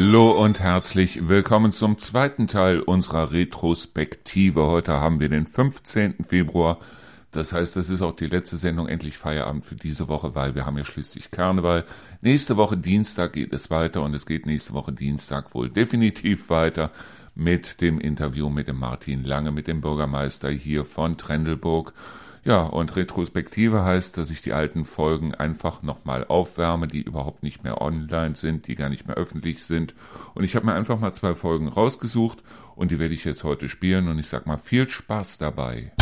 Hallo und herzlich willkommen zum zweiten Teil unserer Retrospektive. Heute haben wir den 15. Februar. Das heißt, das ist auch die letzte Sendung endlich Feierabend für diese Woche, weil wir haben ja schließlich Karneval. Nächste Woche Dienstag geht es weiter und es geht nächste Woche Dienstag wohl definitiv weiter mit dem Interview mit dem Martin Lange, mit dem Bürgermeister hier von Trendelburg. Ja, und Retrospektive heißt, dass ich die alten Folgen einfach nochmal aufwärme, die überhaupt nicht mehr online sind, die gar nicht mehr öffentlich sind. Und ich habe mir einfach mal zwei Folgen rausgesucht und die werde ich jetzt heute spielen und ich sag mal viel Spaß dabei.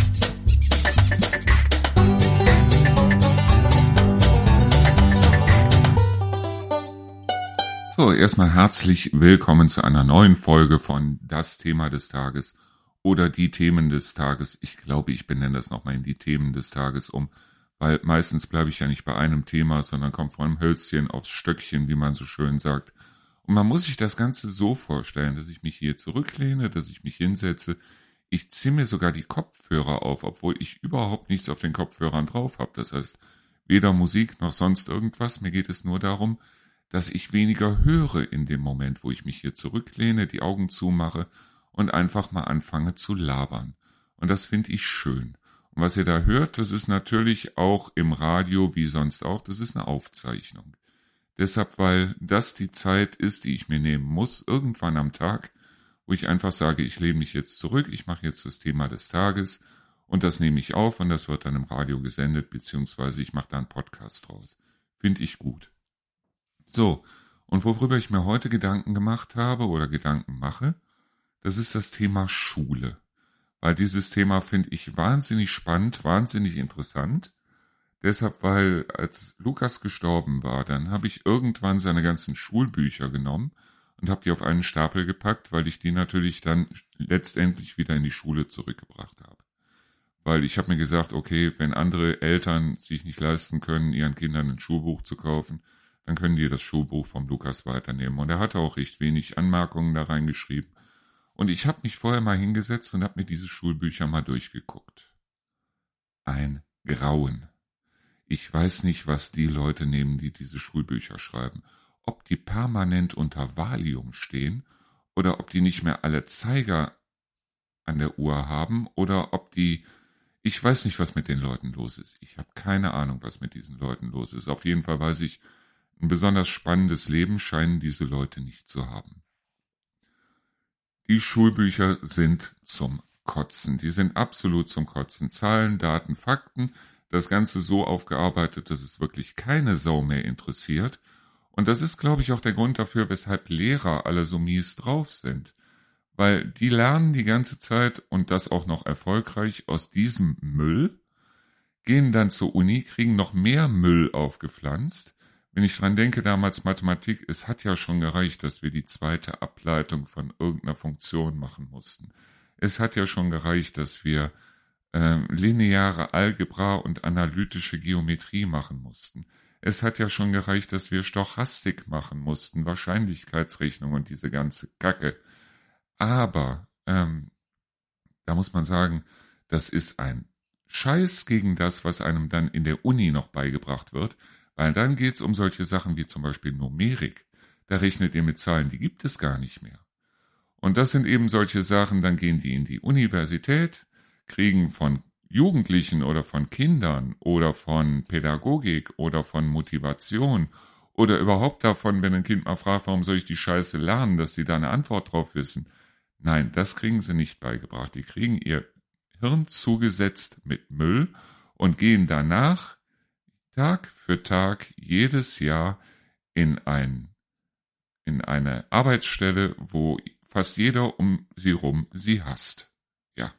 So, erstmal herzlich willkommen zu einer neuen Folge von Das Thema des Tages oder die Themen des Tages. Ich glaube, ich benenne das nochmal in die Themen des Tages um, weil meistens bleibe ich ja nicht bei einem Thema, sondern komme von einem Hölzchen aufs Stöckchen, wie man so schön sagt. Und man muss sich das Ganze so vorstellen, dass ich mich hier zurücklehne, dass ich mich hinsetze. Ich ziehe mir sogar die Kopfhörer auf, obwohl ich überhaupt nichts auf den Kopfhörern drauf habe. Das heißt, weder Musik noch sonst irgendwas. Mir geht es nur darum, dass ich weniger höre in dem Moment, wo ich mich hier zurücklehne, die Augen zumache und einfach mal anfange zu labern. Und das finde ich schön. Und was ihr da hört, das ist natürlich auch im Radio wie sonst auch, das ist eine Aufzeichnung. Deshalb, weil das die Zeit ist, die ich mir nehmen muss, irgendwann am Tag, wo ich einfach sage, ich lehne mich jetzt zurück, ich mache jetzt das Thema des Tages und das nehme ich auf und das wird dann im Radio gesendet, beziehungsweise ich mache da einen Podcast draus. Finde ich gut. So, und worüber ich mir heute Gedanken gemacht habe oder Gedanken mache, das ist das Thema Schule. Weil dieses Thema finde ich wahnsinnig spannend, wahnsinnig interessant. Deshalb, weil als Lukas gestorben war, dann habe ich irgendwann seine ganzen Schulbücher genommen und habe die auf einen Stapel gepackt, weil ich die natürlich dann letztendlich wieder in die Schule zurückgebracht habe. Weil ich habe mir gesagt, okay, wenn andere Eltern sich nicht leisten können, ihren Kindern ein Schulbuch zu kaufen, dann können die das Schulbuch vom Lukas weiternehmen. Und er hatte auch recht wenig Anmerkungen da reingeschrieben. Und ich habe mich vorher mal hingesetzt und habe mir diese Schulbücher mal durchgeguckt. Ein Grauen. Ich weiß nicht, was die Leute nehmen, die diese Schulbücher schreiben. Ob die permanent unter Valium stehen oder ob die nicht mehr alle Zeiger an der Uhr haben oder ob die ich weiß nicht, was mit den Leuten los ist. Ich habe keine Ahnung, was mit diesen Leuten los ist. Auf jeden Fall weiß ich, ein besonders spannendes Leben scheinen diese Leute nicht zu haben. Die Schulbücher sind zum Kotzen. Die sind absolut zum Kotzen. Zahlen, Daten, Fakten. Das Ganze so aufgearbeitet, dass es wirklich keine Sau mehr interessiert. Und das ist, glaube ich, auch der Grund dafür, weshalb Lehrer alle so mies drauf sind. Weil die lernen die ganze Zeit und das auch noch erfolgreich aus diesem Müll, gehen dann zur Uni, kriegen noch mehr Müll aufgepflanzt wenn ich dran denke, damals Mathematik, es hat ja schon gereicht, dass wir die zweite Ableitung von irgendeiner Funktion machen mussten. Es hat ja schon gereicht, dass wir äh, lineare Algebra und analytische Geometrie machen mussten. Es hat ja schon gereicht, dass wir Stochastik machen mussten, Wahrscheinlichkeitsrechnung und diese ganze Kacke. Aber ähm, da muss man sagen, das ist ein Scheiß gegen das, was einem dann in der Uni noch beigebracht wird. Weil dann geht's um solche Sachen wie zum Beispiel Numerik. Da rechnet ihr mit Zahlen, die gibt es gar nicht mehr. Und das sind eben solche Sachen, dann gehen die in die Universität, kriegen von Jugendlichen oder von Kindern oder von Pädagogik oder von Motivation oder überhaupt davon, wenn ein Kind mal fragt, warum soll ich die Scheiße lernen, dass sie da eine Antwort drauf wissen. Nein, das kriegen sie nicht beigebracht. Die kriegen ihr Hirn zugesetzt mit Müll und gehen danach Tag für Tag jedes Jahr in ein in eine Arbeitsstelle, wo fast jeder um sie rum sie hasst. Ja.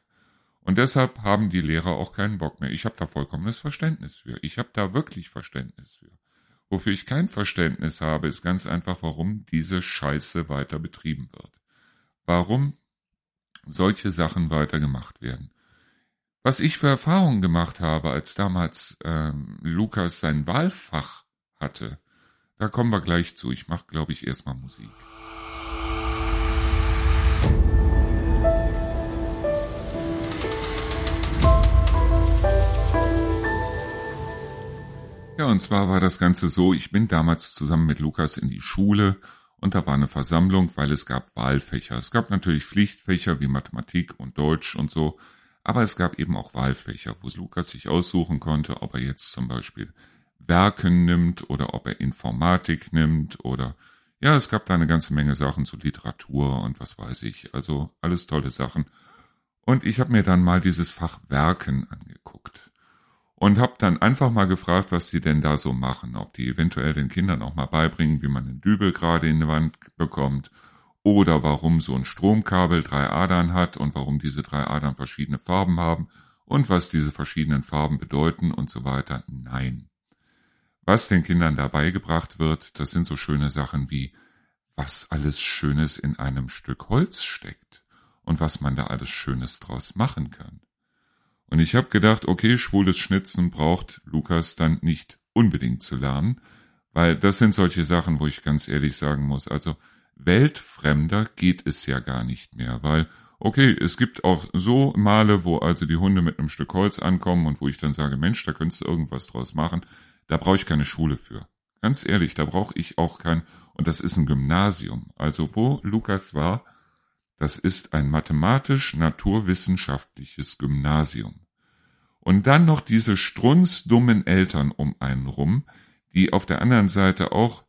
Und deshalb haben die Lehrer auch keinen Bock mehr. Ich habe da vollkommenes Verständnis für. Ich habe da wirklich Verständnis für. Wofür ich kein Verständnis habe, ist ganz einfach, warum diese Scheiße weiter betrieben wird. Warum solche Sachen weiter gemacht werden. Was ich für Erfahrungen gemacht habe, als damals ähm, Lukas sein Wahlfach hatte, da kommen wir gleich zu. Ich mache, glaube ich, erstmal Musik. Ja, und zwar war das Ganze so, ich bin damals zusammen mit Lukas in die Schule und da war eine Versammlung, weil es gab Wahlfächer. Es gab natürlich Pflichtfächer wie Mathematik und Deutsch und so, aber es gab eben auch Wahlfächer, wo Lukas sich aussuchen konnte, ob er jetzt zum Beispiel Werken nimmt oder ob er Informatik nimmt oder ja, es gab da eine ganze Menge Sachen zu Literatur und was weiß ich, also alles tolle Sachen. Und ich habe mir dann mal dieses Fach Werken angeguckt und habe dann einfach mal gefragt, was die denn da so machen, ob die eventuell den Kindern auch mal beibringen, wie man einen Dübel gerade in die Wand bekommt oder warum so ein Stromkabel drei Adern hat und warum diese drei Adern verschiedene Farben haben und was diese verschiedenen Farben bedeuten und so weiter. Nein. Was den Kindern dabei gebracht wird, das sind so schöne Sachen wie, was alles Schönes in einem Stück Holz steckt und was man da alles Schönes draus machen kann. Und ich habe gedacht, okay, schwules Schnitzen braucht Lukas dann nicht unbedingt zu lernen, weil das sind solche Sachen, wo ich ganz ehrlich sagen muss, also weltfremder geht es ja gar nicht mehr, weil okay, es gibt auch so Male, wo also die Hunde mit einem Stück Holz ankommen und wo ich dann sage, Mensch, da könntest du irgendwas draus machen, da brauche ich keine Schule für. Ganz ehrlich, da brauche ich auch kein, und das ist ein Gymnasium. Also wo Lukas war, das ist ein mathematisch-naturwissenschaftliches Gymnasium. Und dann noch diese strunzdummen Eltern um einen rum, die auf der anderen Seite auch,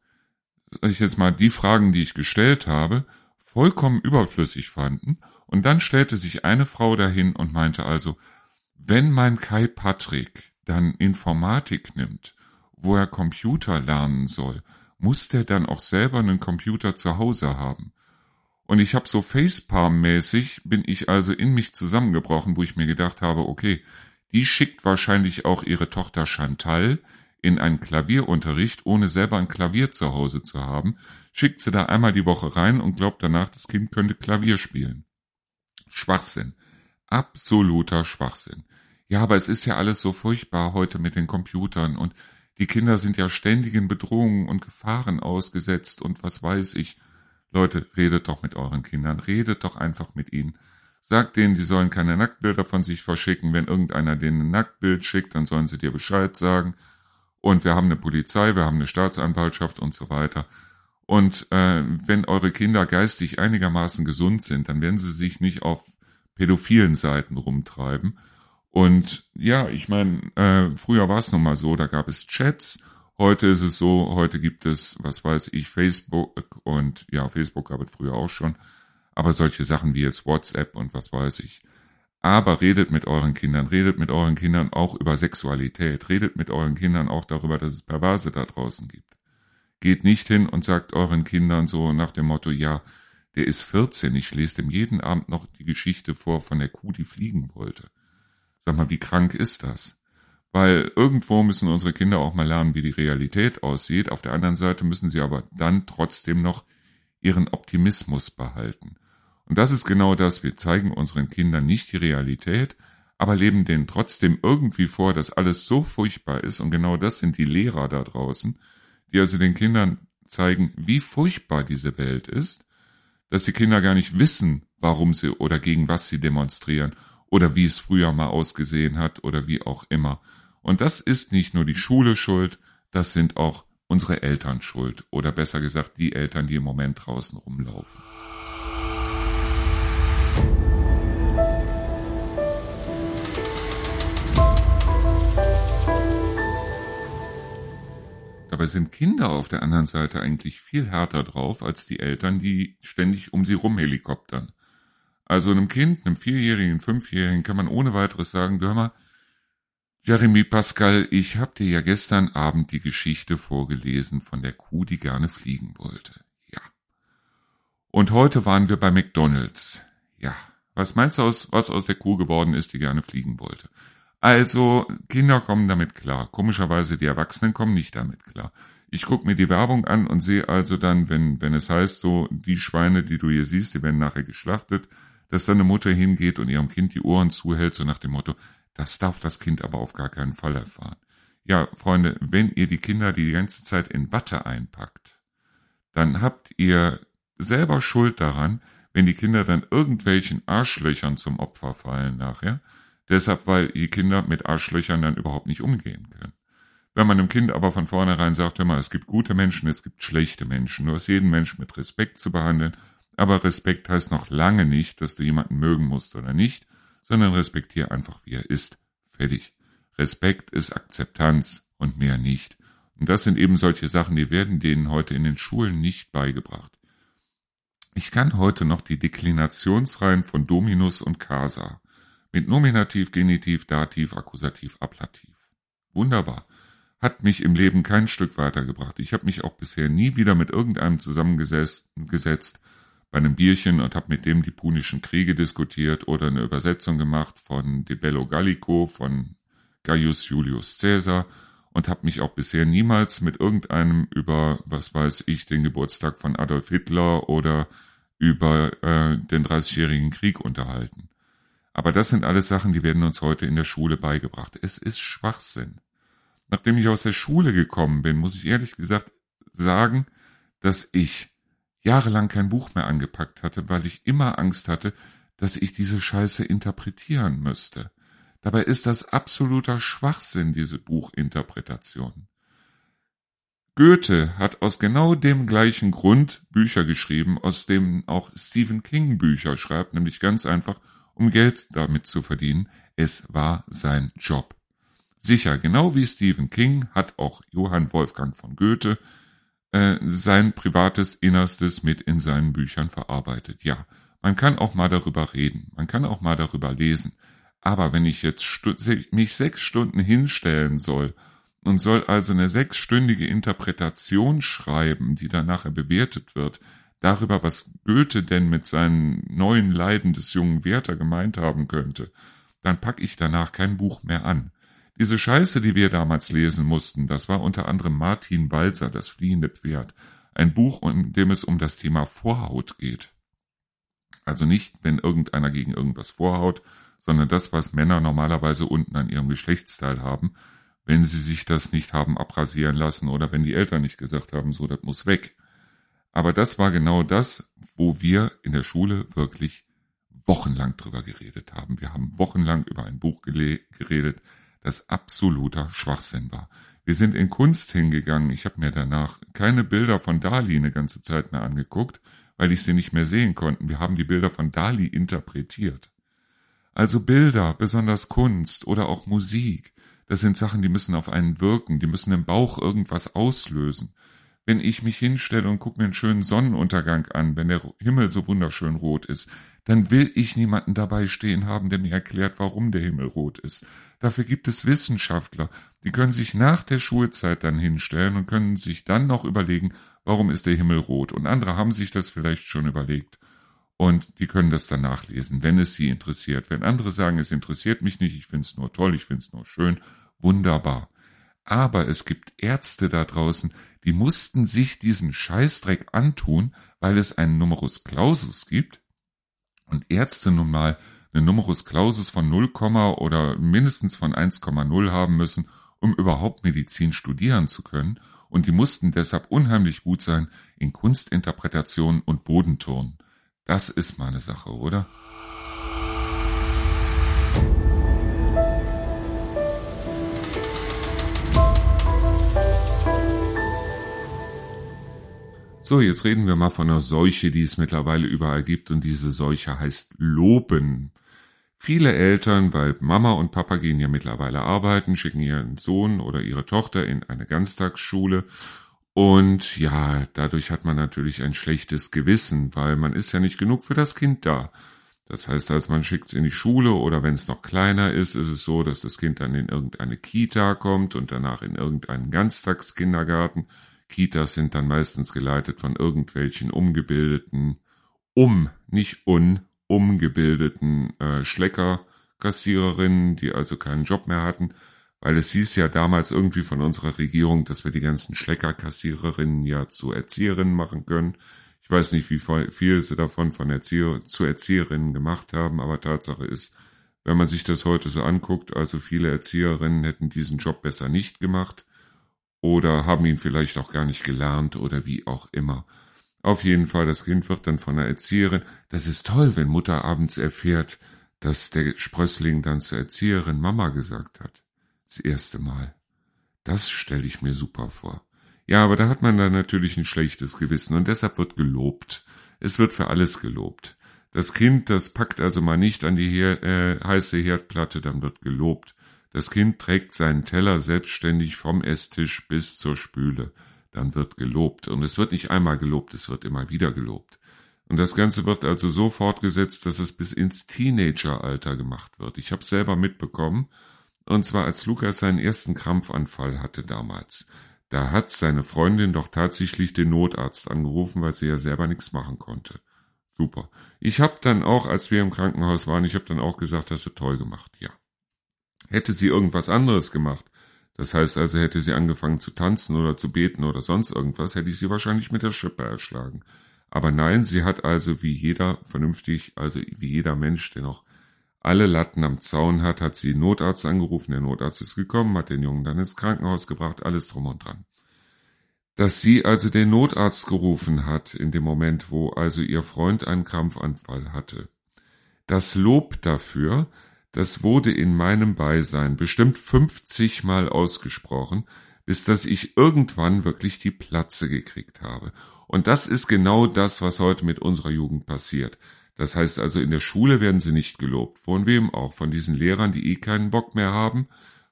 sag ich jetzt mal, die Fragen, die ich gestellt habe, vollkommen überflüssig fanden. Und dann stellte sich eine Frau dahin und meinte also, wenn mein Kai Patrick dann Informatik nimmt, wo er Computer lernen soll, muss der dann auch selber einen Computer zu Hause haben. Und ich habe so Facepalm-mäßig, bin ich also in mich zusammengebrochen, wo ich mir gedacht habe, okay, die schickt wahrscheinlich auch ihre Tochter Chantal in einen Klavierunterricht, ohne selber ein Klavier zu Hause zu haben, schickt sie da einmal die Woche rein und glaubt danach, das Kind könnte Klavier spielen. Schwachsinn. Absoluter Schwachsinn. Ja, aber es ist ja alles so furchtbar heute mit den Computern und die Kinder sind ja ständigen Bedrohungen und Gefahren ausgesetzt und was weiß ich. Leute, redet doch mit euren Kindern, redet doch einfach mit ihnen. Sagt denen, die sollen keine Nacktbilder von sich verschicken. Wenn irgendeiner denen ein Nacktbild schickt, dann sollen sie dir Bescheid sagen. Und wir haben eine Polizei, wir haben eine Staatsanwaltschaft und so weiter. Und äh, wenn eure Kinder geistig einigermaßen gesund sind, dann werden sie sich nicht auf pädophilen Seiten rumtreiben. Und ja, ich meine, äh, früher war es nun mal so, da gab es Chats Heute ist es so, heute gibt es, was weiß ich, Facebook und ja, Facebook gab es früher auch schon, aber solche Sachen wie jetzt WhatsApp und was weiß ich. Aber redet mit euren Kindern, redet mit euren Kindern auch über Sexualität, redet mit euren Kindern auch darüber, dass es Perverse da draußen gibt. Geht nicht hin und sagt euren Kindern so nach dem Motto, ja, der ist 14, ich lese dem jeden Abend noch die Geschichte vor von der Kuh, die fliegen wollte. Sag mal, wie krank ist das? Weil irgendwo müssen unsere Kinder auch mal lernen, wie die Realität aussieht. Auf der anderen Seite müssen sie aber dann trotzdem noch ihren Optimismus behalten. Und das ist genau das. Wir zeigen unseren Kindern nicht die Realität, aber leben denen trotzdem irgendwie vor, dass alles so furchtbar ist. Und genau das sind die Lehrer da draußen, die also den Kindern zeigen, wie furchtbar diese Welt ist, dass die Kinder gar nicht wissen, warum sie oder gegen was sie demonstrieren oder wie es früher mal ausgesehen hat oder wie auch immer. Und das ist nicht nur die Schule schuld, das sind auch unsere Eltern schuld. Oder besser gesagt, die Eltern, die im Moment draußen rumlaufen. Dabei sind Kinder auf der anderen Seite eigentlich viel härter drauf als die Eltern, die ständig um sie rumhelikoptern. Also einem Kind, einem Vierjährigen, Fünfjährigen kann man ohne weiteres sagen, hör mal, Jeremy Pascal, ich hab dir ja gestern Abend die Geschichte vorgelesen von der Kuh, die gerne fliegen wollte. Ja. Und heute waren wir bei McDonald's. Ja. Was meinst du aus, was aus der Kuh geworden ist, die gerne fliegen wollte? Also, Kinder kommen damit klar. Komischerweise die Erwachsenen kommen nicht damit klar. Ich guck mir die Werbung an und sehe also dann, wenn, wenn es heißt, so, die Schweine, die du hier siehst, die werden nachher geschlachtet, dass dann eine Mutter hingeht und ihrem Kind die Ohren zuhält, so nach dem Motto, das darf das Kind aber auf gar keinen Fall erfahren. Ja, Freunde, wenn ihr die Kinder die ganze Zeit in Watte einpackt, dann habt ihr selber Schuld daran, wenn die Kinder dann irgendwelchen Arschlöchern zum Opfer fallen nachher. Deshalb, weil die Kinder mit Arschlöchern dann überhaupt nicht umgehen können. Wenn man einem Kind aber von vornherein sagt, immer, es gibt gute Menschen, es gibt schlechte Menschen, du hast jeden Menschen mit Respekt zu behandeln, aber Respekt heißt noch lange nicht, dass du jemanden mögen musst oder nicht, sondern respektiere einfach, wie er ist. Fertig. Respekt ist Akzeptanz und mehr nicht. Und das sind eben solche Sachen, die werden denen heute in den Schulen nicht beigebracht. Ich kann heute noch die Deklinationsreihen von Dominus und Casa mit Nominativ, Genitiv, Dativ, Akkusativ, Ablativ. Wunderbar hat mich im Leben kein Stück weitergebracht. Ich habe mich auch bisher nie wieder mit irgendeinem zusammengesetzt bei einem Bierchen und habe mit dem die Punischen Kriege diskutiert oder eine Übersetzung gemacht von De Bello Gallico von Gaius Julius Caesar und habe mich auch bisher niemals mit irgendeinem über, was weiß ich, den Geburtstag von Adolf Hitler oder über äh, den Dreißigjährigen Krieg unterhalten. Aber das sind alles Sachen, die werden uns heute in der Schule beigebracht. Es ist Schwachsinn nachdem ich aus der Schule gekommen bin, muss ich ehrlich gesagt sagen, dass ich jahrelang kein Buch mehr angepackt hatte, weil ich immer Angst hatte, dass ich diese Scheiße interpretieren müsste. Dabei ist das absoluter Schwachsinn, diese Buchinterpretation. Goethe hat aus genau dem gleichen Grund Bücher geschrieben, aus dem auch Stephen King Bücher schreibt, nämlich ganz einfach, um Geld damit zu verdienen. Es war sein Job. Sicher, genau wie Stephen King hat auch Johann Wolfgang von Goethe äh, sein privates Innerstes mit in seinen Büchern verarbeitet. Ja, man kann auch mal darüber reden, man kann auch mal darüber lesen. Aber wenn ich jetzt mich sechs Stunden hinstellen soll und soll also eine sechsstündige Interpretation schreiben, die dann nachher bewertet wird, darüber, was Goethe denn mit seinen neuen Leiden des jungen Werther gemeint haben könnte, dann pack ich danach kein Buch mehr an. Diese Scheiße, die wir damals lesen mussten, das war unter anderem Martin Balzer, das fliehende Pferd, ein Buch, in dem es um das Thema Vorhaut geht. Also nicht, wenn irgendeiner gegen irgendwas vorhaut, sondern das, was Männer normalerweise unten an ihrem Geschlechtsteil haben, wenn sie sich das nicht haben abrasieren lassen oder wenn die Eltern nicht gesagt haben, so, das muss weg. Aber das war genau das, wo wir in der Schule wirklich wochenlang drüber geredet haben. Wir haben wochenlang über ein Buch geredet, das absoluter Schwachsinn war. Wir sind in Kunst hingegangen. Ich habe mir danach keine Bilder von Dali eine ganze Zeit mehr angeguckt, weil ich sie nicht mehr sehen konnte. Wir haben die Bilder von Dali interpretiert. Also Bilder, besonders Kunst oder auch Musik, das sind Sachen, die müssen auf einen wirken, die müssen im Bauch irgendwas auslösen. Wenn ich mich hinstelle und gucke mir einen schönen Sonnenuntergang an, wenn der Himmel so wunderschön rot ist, dann will ich niemanden dabei stehen haben, der mir erklärt, warum der Himmel rot ist. Dafür gibt es Wissenschaftler, die können sich nach der Schulzeit dann hinstellen und können sich dann noch überlegen, warum ist der Himmel rot. Und andere haben sich das vielleicht schon überlegt. Und die können das dann nachlesen, wenn es sie interessiert. Wenn andere sagen, es interessiert mich nicht, ich finde es nur toll, ich finde es nur schön, wunderbar. Aber es gibt Ärzte da draußen, die mussten sich diesen Scheißdreck antun, weil es einen Numerus Clausus gibt, und Ärzte nun mal eine Numerus Clausus von 0, oder mindestens von 1,0 haben müssen, um überhaupt Medizin studieren zu können, und die mussten deshalb unheimlich gut sein in Kunstinterpretation und Bodenturnen. Das ist mal eine Sache, oder? So, jetzt reden wir mal von einer Seuche, die es mittlerweile überall gibt und diese Seuche heißt Loben. Viele Eltern, weil Mama und Papa gehen ja mittlerweile arbeiten, schicken ihren Sohn oder ihre Tochter in eine Ganztagsschule und ja, dadurch hat man natürlich ein schlechtes Gewissen, weil man ist ja nicht genug für das Kind da. Das heißt, als man schickt es in die Schule oder wenn es noch kleiner ist, ist es so, dass das Kind dann in irgendeine Kita kommt und danach in irgendeinen Ganztagskindergarten Kitas sind dann meistens geleitet von irgendwelchen umgebildeten, um, nicht un, umgebildeten äh, Schleckerkassiererinnen, die also keinen Job mehr hatten, weil es hieß ja damals irgendwie von unserer Regierung, dass wir die ganzen Schleckerkassiererinnen ja zu Erzieherinnen machen können. Ich weiß nicht, wie viel sie davon von Erzieher zu Erzieherinnen gemacht haben, aber Tatsache ist, wenn man sich das heute so anguckt, also viele Erzieherinnen hätten diesen Job besser nicht gemacht oder haben ihn vielleicht auch gar nicht gelernt oder wie auch immer. Auf jeden Fall, das Kind wird dann von der Erzieherin. Das ist toll, wenn Mutter abends erfährt, dass der Sprössling dann zur Erzieherin Mama gesagt hat. Das erste Mal. Das stelle ich mir super vor. Ja, aber da hat man dann natürlich ein schlechtes Gewissen und deshalb wird gelobt. Es wird für alles gelobt. Das Kind, das packt also mal nicht an die Her äh, heiße Herdplatte, dann wird gelobt. Das Kind trägt seinen Teller selbstständig vom Esstisch bis zur Spüle, dann wird gelobt. Und es wird nicht einmal gelobt, es wird immer wieder gelobt. Und das Ganze wird also so fortgesetzt, dass es bis ins Teenageralter gemacht wird. Ich habe selber mitbekommen, und zwar als Lukas seinen ersten Krampfanfall hatte damals. Da hat seine Freundin doch tatsächlich den Notarzt angerufen, weil sie ja selber nichts machen konnte. Super. Ich habe dann auch, als wir im Krankenhaus waren, ich habe dann auch gesagt, hast du toll gemacht, ja. Hätte sie irgendwas anderes gemacht, das heißt also, hätte sie angefangen zu tanzen oder zu beten oder sonst irgendwas, hätte ich sie wahrscheinlich mit der Schippe erschlagen. Aber nein, sie hat also wie jeder vernünftig, also wie jeder Mensch, der noch alle Latten am Zaun hat, hat sie Notarzt angerufen, der Notarzt ist gekommen, hat den Jungen dann ins Krankenhaus gebracht, alles drum und dran dass sie also den Notarzt gerufen hat in dem Moment, wo also ihr Freund einen Krampfanfall hatte. Das Lob dafür, das wurde in meinem Beisein bestimmt 50 Mal ausgesprochen, bis dass ich irgendwann wirklich die Platze gekriegt habe. Und das ist genau das, was heute mit unserer Jugend passiert. Das heißt also, in der Schule werden sie nicht gelobt. Von wem auch? Von diesen Lehrern, die eh keinen Bock mehr haben,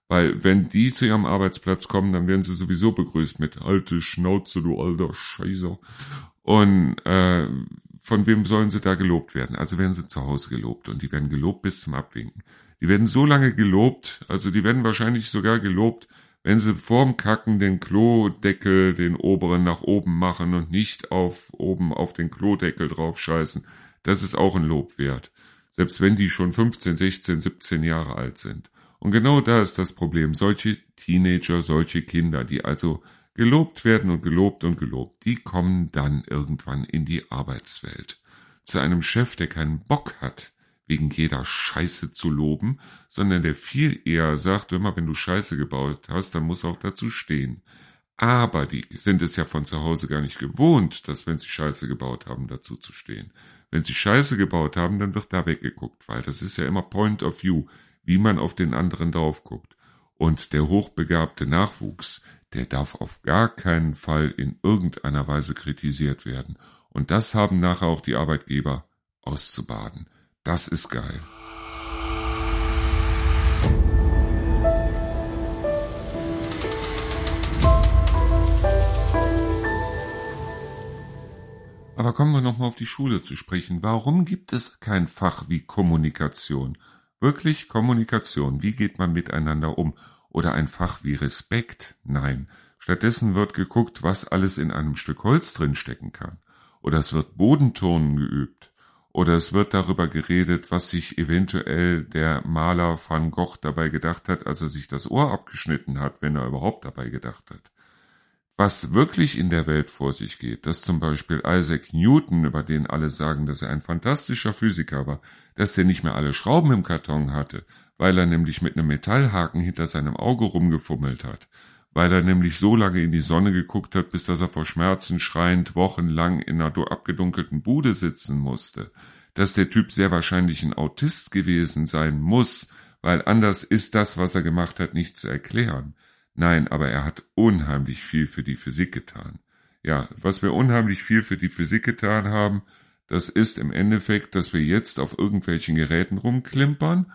weil wenn die zu ihrem Arbeitsplatz kommen, dann werden sie sowieso begrüßt mit alte Schnauze, du alter Scheißer. Und äh, von wem sollen sie da gelobt werden? Also werden sie zu Hause gelobt und die werden gelobt bis zum Abwinken. Die werden so lange gelobt, also die werden wahrscheinlich sogar gelobt, wenn sie vorm Kacken den Klodeckel, den oberen nach oben machen und nicht auf oben auf den Klodeckel drauf scheißen. Das ist auch ein Lob wert. Selbst wenn die schon 15, 16, 17 Jahre alt sind. Und genau da ist das Problem. Solche Teenager, solche Kinder, die also gelobt werden und gelobt und gelobt, die kommen dann irgendwann in die Arbeitswelt. Zu einem Chef, der keinen Bock hat, wegen jeder Scheiße zu loben, sondern der viel eher sagt, immer wenn du Scheiße gebaut hast, dann muss auch dazu stehen. Aber die sind es ja von zu Hause gar nicht gewohnt, dass wenn sie Scheiße gebaut haben, dazu zu stehen. Wenn sie Scheiße gebaut haben, dann wird da weggeguckt, weil das ist ja immer Point of View wie man auf den anderen drauf guckt. Und der hochbegabte Nachwuchs, der darf auf gar keinen Fall in irgendeiner Weise kritisiert werden. Und das haben nachher auch die Arbeitgeber auszubaden. Das ist geil. Aber kommen wir nochmal auf die Schule zu sprechen. Warum gibt es kein Fach wie Kommunikation? Wirklich Kommunikation. Wie geht man miteinander um? Oder ein Fach wie Respekt? Nein. Stattdessen wird geguckt, was alles in einem Stück Holz drin stecken kann. Oder es wird Bodenturnen geübt. Oder es wird darüber geredet, was sich eventuell der Maler van Gogh dabei gedacht hat, als er sich das Ohr abgeschnitten hat, wenn er überhaupt dabei gedacht hat was wirklich in der Welt vor sich geht, dass zum Beispiel Isaac Newton, über den alle sagen, dass er ein fantastischer Physiker war, dass der nicht mehr alle Schrauben im Karton hatte, weil er nämlich mit einem Metallhaken hinter seinem Auge rumgefummelt hat, weil er nämlich so lange in die Sonne geguckt hat, bis dass er vor Schmerzen schreiend wochenlang in einer abgedunkelten Bude sitzen musste, dass der Typ sehr wahrscheinlich ein Autist gewesen sein muss, weil anders ist das, was er gemacht hat, nicht zu erklären. Nein, aber er hat unheimlich viel für die Physik getan. Ja, was wir unheimlich viel für die Physik getan haben, das ist im Endeffekt, dass wir jetzt auf irgendwelchen Geräten rumklimpern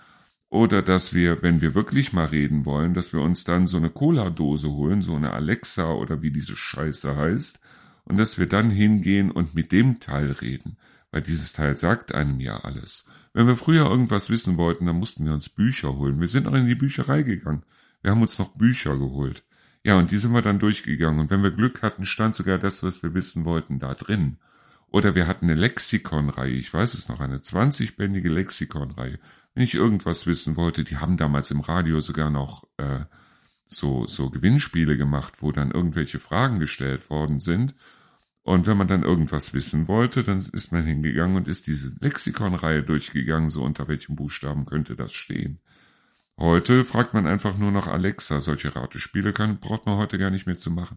oder dass wir, wenn wir wirklich mal reden wollen, dass wir uns dann so eine Cola-Dose holen, so eine Alexa oder wie diese Scheiße heißt, und dass wir dann hingehen und mit dem Teil reden, weil dieses Teil sagt einem ja alles. Wenn wir früher irgendwas wissen wollten, dann mussten wir uns Bücher holen. Wir sind auch in die Bücherei gegangen. Wir haben uns noch Bücher geholt. Ja, und die sind wir dann durchgegangen. Und wenn wir Glück hatten, stand sogar das, was wir wissen wollten, da drin. Oder wir hatten eine Lexikonreihe, ich weiß es noch, eine 20-bändige Lexikonreihe. Wenn ich irgendwas wissen wollte, die haben damals im Radio sogar noch äh, so, so Gewinnspiele gemacht, wo dann irgendwelche Fragen gestellt worden sind. Und wenn man dann irgendwas wissen wollte, dann ist man hingegangen und ist diese Lexikonreihe durchgegangen, so unter welchem Buchstaben könnte das stehen. Heute fragt man einfach nur nach Alexa. Solche Ratespiele kann, braucht man heute gar nicht mehr zu machen.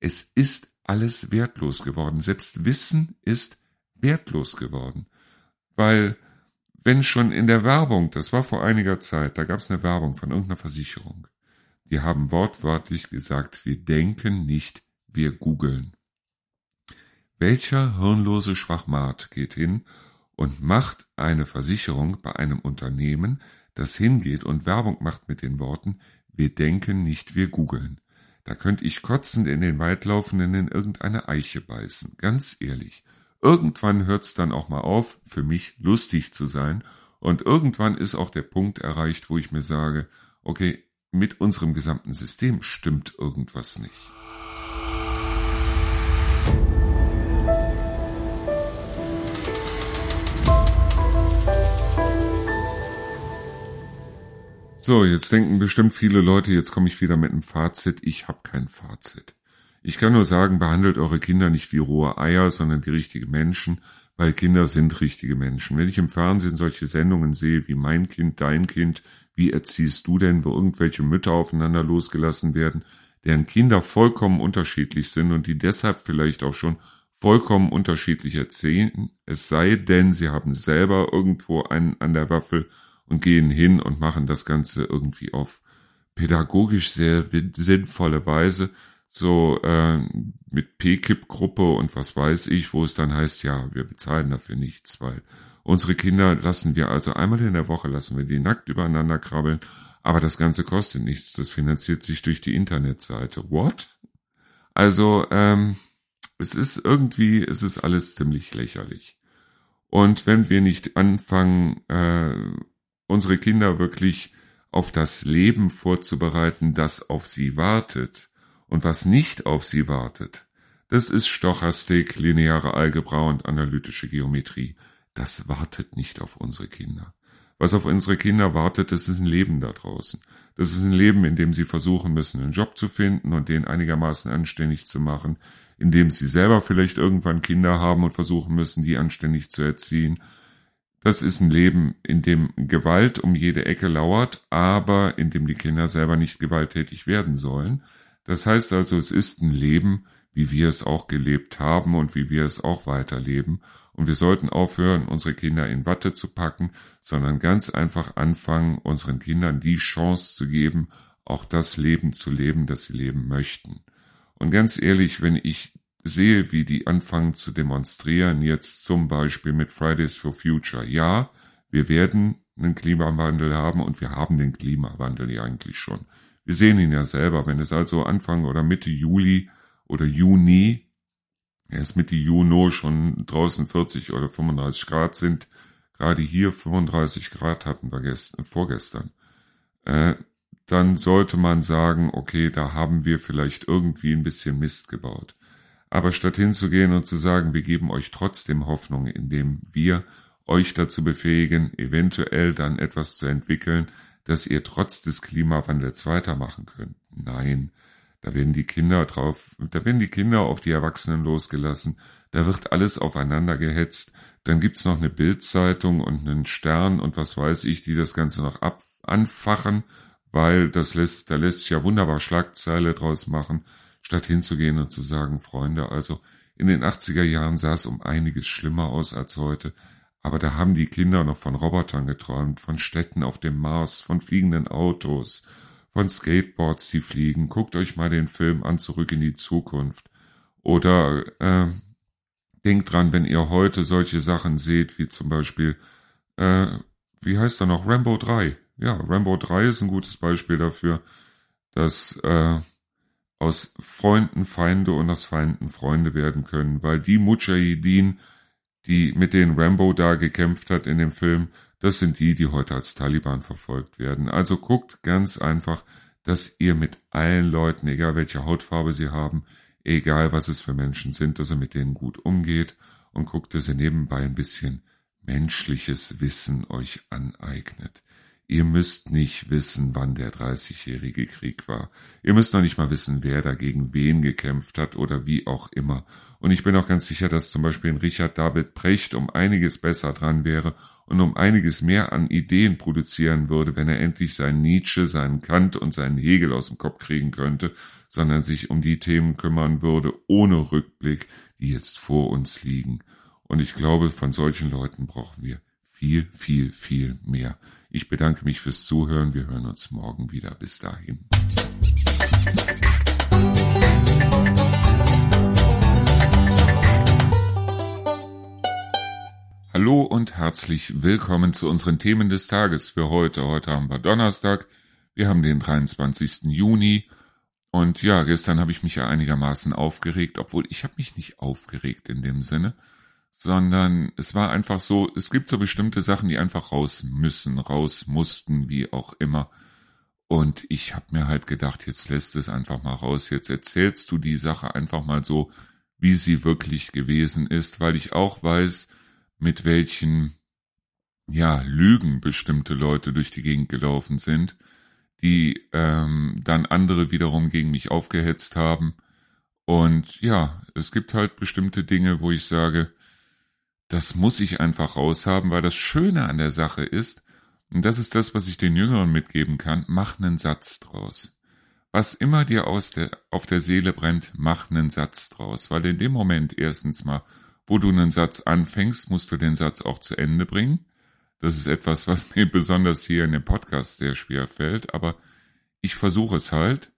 Es ist alles wertlos geworden. Selbst Wissen ist wertlos geworden. Weil, wenn schon in der Werbung, das war vor einiger Zeit, da gab es eine Werbung von irgendeiner Versicherung. Die haben wortwörtlich gesagt, wir denken nicht, wir googeln. Welcher hirnlose Schwachmat geht hin und macht eine Versicherung bei einem Unternehmen, das hingeht und Werbung macht mit den Worten, wir denken nicht, wir googeln. Da könnte ich kotzend in den Wald in irgendeine Eiche beißen. Ganz ehrlich. Irgendwann hört's dann auch mal auf, für mich lustig zu sein. Und irgendwann ist auch der Punkt erreicht, wo ich mir sage, okay, mit unserem gesamten System stimmt irgendwas nicht. So, jetzt denken bestimmt viele Leute, jetzt komme ich wieder mit einem Fazit. Ich habe kein Fazit. Ich kann nur sagen, behandelt eure Kinder nicht wie rohe Eier, sondern wie richtige Menschen, weil Kinder sind richtige Menschen. Wenn ich im Fernsehen solche Sendungen sehe wie Mein Kind, Dein Kind, wie erziehst du denn, wo irgendwelche Mütter aufeinander losgelassen werden, deren Kinder vollkommen unterschiedlich sind und die deshalb vielleicht auch schon vollkommen unterschiedlich erzählen, es sei denn, sie haben selber irgendwo einen an der Waffel und gehen hin und machen das Ganze irgendwie auf pädagogisch sehr sinnvolle Weise, so äh, mit PKIP-Gruppe und was weiß ich, wo es dann heißt, ja, wir bezahlen dafür nichts, weil unsere Kinder lassen wir also einmal in der Woche, lassen wir die nackt übereinander krabbeln, aber das Ganze kostet nichts, das finanziert sich durch die Internetseite. What? Also, ähm, es ist irgendwie, es ist alles ziemlich lächerlich. Und wenn wir nicht anfangen, äh, unsere Kinder wirklich auf das Leben vorzubereiten, das auf sie wartet. Und was nicht auf sie wartet, das ist Stochastik, lineare Algebra und analytische Geometrie. Das wartet nicht auf unsere Kinder. Was auf unsere Kinder wartet, das ist ein Leben da draußen. Das ist ein Leben, in dem sie versuchen müssen, einen Job zu finden und den einigermaßen anständig zu machen, in dem sie selber vielleicht irgendwann Kinder haben und versuchen müssen, die anständig zu erziehen das ist ein Leben, in dem Gewalt um jede Ecke lauert, aber in dem die Kinder selber nicht gewalttätig werden sollen. Das heißt also, es ist ein Leben, wie wir es auch gelebt haben und wie wir es auch weiterleben. Und wir sollten aufhören, unsere Kinder in Watte zu packen, sondern ganz einfach anfangen, unseren Kindern die Chance zu geben, auch das Leben zu leben, das sie leben möchten. Und ganz ehrlich, wenn ich sehe, wie die anfangen zu demonstrieren, jetzt zum Beispiel mit Fridays for Future. Ja, wir werden einen Klimawandel haben und wir haben den Klimawandel ja eigentlich schon. Wir sehen ihn ja selber, wenn es also Anfang oder Mitte Juli oder Juni, erst Mitte Juni schon draußen 40 oder 35 Grad sind, gerade hier 35 Grad hatten wir gestern, vorgestern, äh, dann sollte man sagen, okay, da haben wir vielleicht irgendwie ein bisschen Mist gebaut. Aber statt hinzugehen und zu sagen, wir geben euch trotzdem Hoffnung, indem wir euch dazu befähigen, eventuell dann etwas zu entwickeln, dass ihr trotz des Klimawandels weitermachen könnt. Nein, da werden die Kinder drauf, da werden die Kinder auf die Erwachsenen losgelassen, da wird alles aufeinander gehetzt, dann gibt's noch eine Bildzeitung und einen Stern und was weiß ich, die das Ganze noch ab anfachen, weil das lässt, da lässt sich ja wunderbar Schlagzeile draus machen statt hinzugehen und zu sagen, Freunde, also in den 80er Jahren sah es um einiges schlimmer aus als heute, aber da haben die Kinder noch von Robotern geträumt, von Städten auf dem Mars, von fliegenden Autos, von Skateboards, die fliegen. Guckt euch mal den Film an, zurück in die Zukunft. Oder äh, denkt dran, wenn ihr heute solche Sachen seht, wie zum Beispiel, äh, wie heißt er noch, Rambo 3. Ja, Rambo 3 ist ein gutes Beispiel dafür, dass äh, aus Freunden Feinde und aus Feinden Freunde werden können, weil die Mujahideen, die mit denen Rambo da gekämpft hat in dem Film, das sind die, die heute als Taliban verfolgt werden. Also guckt ganz einfach, dass ihr mit allen Leuten, egal welche Hautfarbe sie haben, egal was es für Menschen sind, dass ihr mit denen gut umgeht und guckt, dass ihr nebenbei ein bisschen menschliches Wissen euch aneignet. Ihr müsst nicht wissen, wann der Dreißigjährige Krieg war. Ihr müsst noch nicht mal wissen, wer dagegen wen gekämpft hat oder wie auch immer. Und ich bin auch ganz sicher, dass zum Beispiel ein Richard David Precht um einiges besser dran wäre und um einiges mehr an Ideen produzieren würde, wenn er endlich seinen Nietzsche, seinen Kant und seinen Hegel aus dem Kopf kriegen könnte, sondern sich um die Themen kümmern würde, ohne Rückblick, die jetzt vor uns liegen. Und ich glaube, von solchen Leuten brauchen wir viel, viel, viel mehr. Ich bedanke mich fürs Zuhören. Wir hören uns morgen wieder. Bis dahin. Hallo und herzlich willkommen zu unseren Themen des Tages für heute. Heute haben wir Donnerstag. Wir haben den 23. Juni. Und ja, gestern habe ich mich ja einigermaßen aufgeregt, obwohl ich habe mich nicht aufgeregt in dem Sinne, sondern es war einfach so, es gibt so bestimmte Sachen, die einfach raus müssen, raus mussten, wie auch immer. Und ich habe mir halt gedacht, jetzt lässt es einfach mal raus, jetzt erzählst du die Sache einfach mal so, wie sie wirklich gewesen ist, weil ich auch weiß, mit welchen ja Lügen bestimmte Leute durch die Gegend gelaufen sind, die ähm, dann andere wiederum gegen mich aufgehetzt haben. Und ja, es gibt halt bestimmte Dinge, wo ich sage, das muss ich einfach raushaben, weil das Schöne an der Sache ist, und das ist das, was ich den Jüngeren mitgeben kann, mach einen Satz draus. Was immer dir aus der, auf der Seele brennt, mach einen Satz draus, weil in dem Moment erstens mal, wo du einen Satz anfängst, musst du den Satz auch zu Ende bringen. Das ist etwas, was mir besonders hier in dem Podcast sehr schwer fällt, aber ich versuche es halt.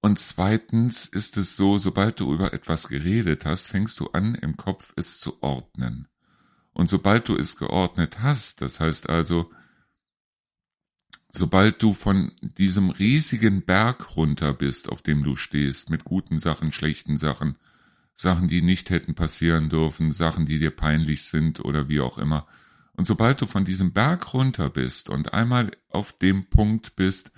Und zweitens ist es so, sobald du über etwas geredet hast, fängst du an, im Kopf es zu ordnen. Und sobald du es geordnet hast, das heißt also, sobald du von diesem riesigen Berg runter bist, auf dem du stehst, mit guten Sachen, schlechten Sachen, Sachen, die nicht hätten passieren dürfen, Sachen, die dir peinlich sind oder wie auch immer, und sobald du von diesem Berg runter bist und einmal auf dem Punkt bist,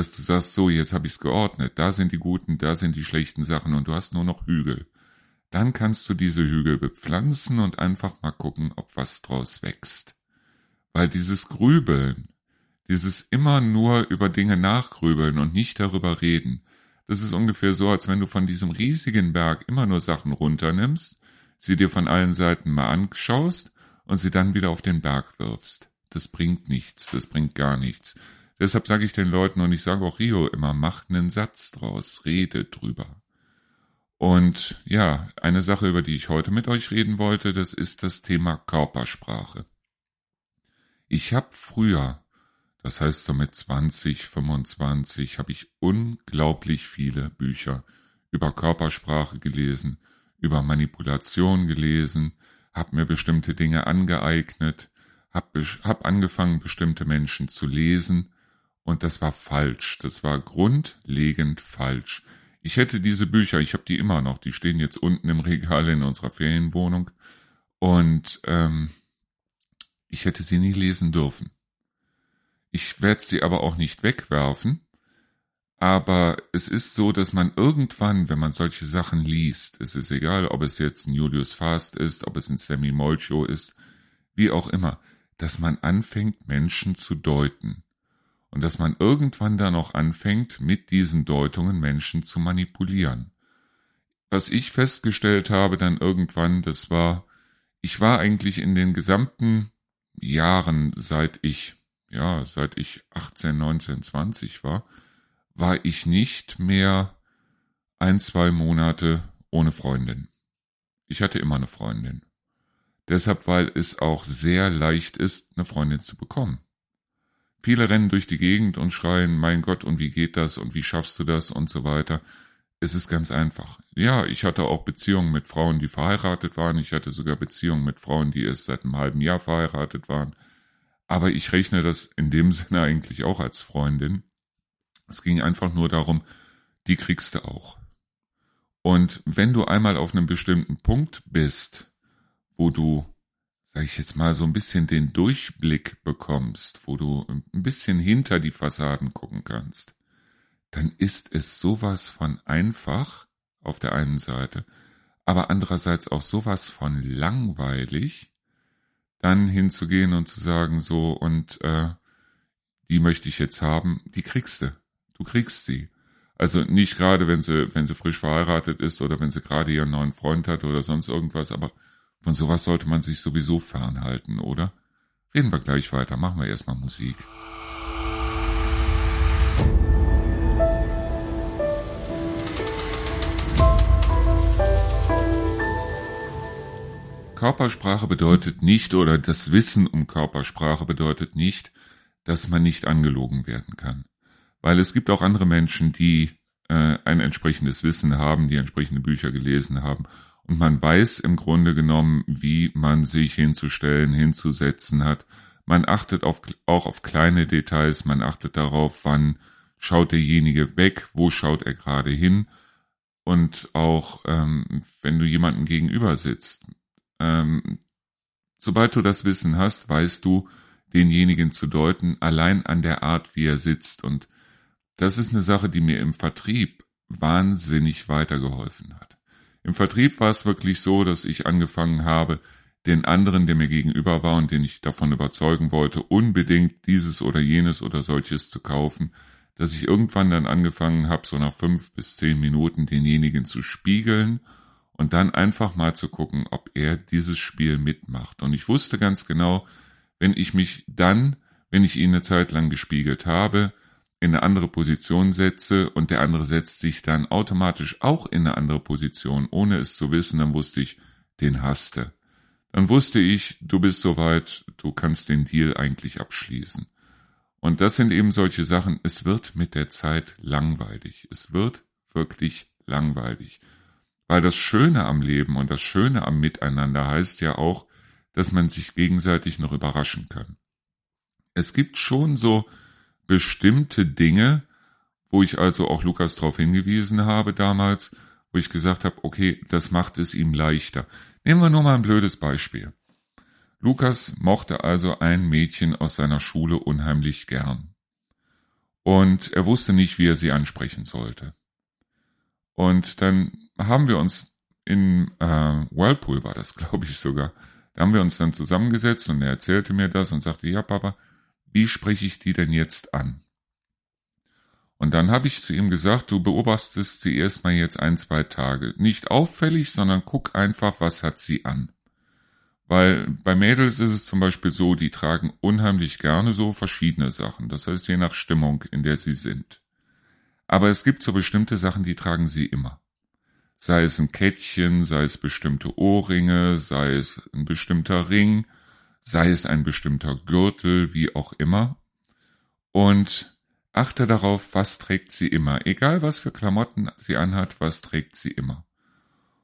dass du sagst, so, jetzt habe ich es geordnet, da sind die guten, da sind die schlechten Sachen und du hast nur noch Hügel. Dann kannst du diese Hügel bepflanzen und einfach mal gucken, ob was draus wächst. Weil dieses Grübeln, dieses immer nur über Dinge nachgrübeln und nicht darüber reden, das ist ungefähr so, als wenn du von diesem riesigen Berg immer nur Sachen runternimmst, sie dir von allen Seiten mal anschaust und sie dann wieder auf den Berg wirfst. Das bringt nichts, das bringt gar nichts. Deshalb sage ich den Leuten und ich sage auch Rio immer, mach einen Satz draus, rede drüber. Und ja, eine Sache, über die ich heute mit euch reden wollte, das ist das Thema Körpersprache. Ich habe früher, das heißt so mit 20, 25, habe ich unglaublich viele Bücher über Körpersprache gelesen, über Manipulation gelesen, habe mir bestimmte Dinge angeeignet, habe hab angefangen, bestimmte Menschen zu lesen, und das war falsch. Das war grundlegend falsch. Ich hätte diese Bücher, ich habe die immer noch, die stehen jetzt unten im Regal in unserer Ferienwohnung, und ähm, ich hätte sie nie lesen dürfen. Ich werde sie aber auch nicht wegwerfen, aber es ist so, dass man irgendwann, wenn man solche Sachen liest, es ist egal, ob es jetzt ein Julius Fast ist, ob es ein Sammy Molcho ist, wie auch immer, dass man anfängt, Menschen zu deuten. Und dass man irgendwann dann auch anfängt, mit diesen Deutungen Menschen zu manipulieren. Was ich festgestellt habe dann irgendwann, das war, ich war eigentlich in den gesamten Jahren, seit ich, ja, seit ich 18, 19, 20 war, war ich nicht mehr ein, zwei Monate ohne Freundin. Ich hatte immer eine Freundin. Deshalb, weil es auch sehr leicht ist, eine Freundin zu bekommen. Viele rennen durch die Gegend und schreien, mein Gott, und wie geht das und wie schaffst du das und so weiter. Es ist ganz einfach. Ja, ich hatte auch Beziehungen mit Frauen, die verheiratet waren. Ich hatte sogar Beziehungen mit Frauen, die erst seit einem halben Jahr verheiratet waren. Aber ich rechne das in dem Sinne eigentlich auch als Freundin. Es ging einfach nur darum, die kriegst du auch. Und wenn du einmal auf einem bestimmten Punkt bist, wo du, sag ich jetzt mal, so ein bisschen den Durchblick bekommst, wo du ein bisschen hinter die Fassaden gucken kannst, dann ist es sowas von einfach auf der einen Seite, aber andererseits auch sowas von langweilig, dann hinzugehen und zu sagen, so, und äh, die möchte ich jetzt haben, die kriegst du. Du kriegst sie. Also nicht gerade, wenn sie, wenn sie frisch verheiratet ist oder wenn sie gerade ihren neuen Freund hat oder sonst irgendwas, aber von sowas sollte man sich sowieso fernhalten, oder? Reden wir gleich weiter, machen wir erstmal Musik. Körpersprache bedeutet nicht oder das Wissen um Körpersprache bedeutet nicht, dass man nicht angelogen werden kann. Weil es gibt auch andere Menschen, die äh, ein entsprechendes Wissen haben, die entsprechende Bücher gelesen haben. Und man weiß im Grunde genommen, wie man sich hinzustellen, hinzusetzen hat. Man achtet auf, auch auf kleine Details, man achtet darauf, wann schaut derjenige weg, wo schaut er gerade hin. Und auch ähm, wenn du jemanden gegenüber sitzt, ähm, sobald du das Wissen hast, weißt du, denjenigen zu deuten, allein an der Art, wie er sitzt. Und das ist eine Sache, die mir im Vertrieb wahnsinnig weitergeholfen hat. Im Vertrieb war es wirklich so, dass ich angefangen habe, den anderen, der mir gegenüber war und den ich davon überzeugen wollte, unbedingt dieses oder jenes oder solches zu kaufen, dass ich irgendwann dann angefangen habe, so nach fünf bis zehn Minuten denjenigen zu spiegeln und dann einfach mal zu gucken, ob er dieses Spiel mitmacht. Und ich wusste ganz genau, wenn ich mich dann, wenn ich ihn eine Zeit lang gespiegelt habe, in eine andere Position setze und der andere setzt sich dann automatisch auch in eine andere Position, ohne es zu wissen, dann wusste ich, den hasste. Dann wusste ich, du bist soweit, du kannst den Deal eigentlich abschließen. Und das sind eben solche Sachen, es wird mit der Zeit langweilig. Es wird wirklich langweilig. Weil das Schöne am Leben und das Schöne am Miteinander heißt ja auch, dass man sich gegenseitig noch überraschen kann. Es gibt schon so bestimmte Dinge, wo ich also auch Lukas darauf hingewiesen habe damals, wo ich gesagt habe, okay, das macht es ihm leichter. Nehmen wir nur mal ein blödes Beispiel. Lukas mochte also ein Mädchen aus seiner Schule unheimlich gern. Und er wusste nicht, wie er sie ansprechen sollte. Und dann haben wir uns in äh, Whirlpool war das, glaube ich sogar. Da haben wir uns dann zusammengesetzt und er erzählte mir das und sagte, ja Papa, wie spreche ich die denn jetzt an? Und dann habe ich zu ihm gesagt, du beobachtest sie erstmal jetzt ein, zwei Tage. Nicht auffällig, sondern guck einfach, was hat sie an. Weil bei Mädels ist es zum Beispiel so, die tragen unheimlich gerne so verschiedene Sachen. Das heißt, je nach Stimmung, in der sie sind. Aber es gibt so bestimmte Sachen, die tragen sie immer sei es ein Kettchen, sei es bestimmte Ohrringe, sei es ein bestimmter Ring, sei es ein bestimmter Gürtel, wie auch immer. Und achte darauf, was trägt sie immer. Egal was für Klamotten sie anhat, was trägt sie immer.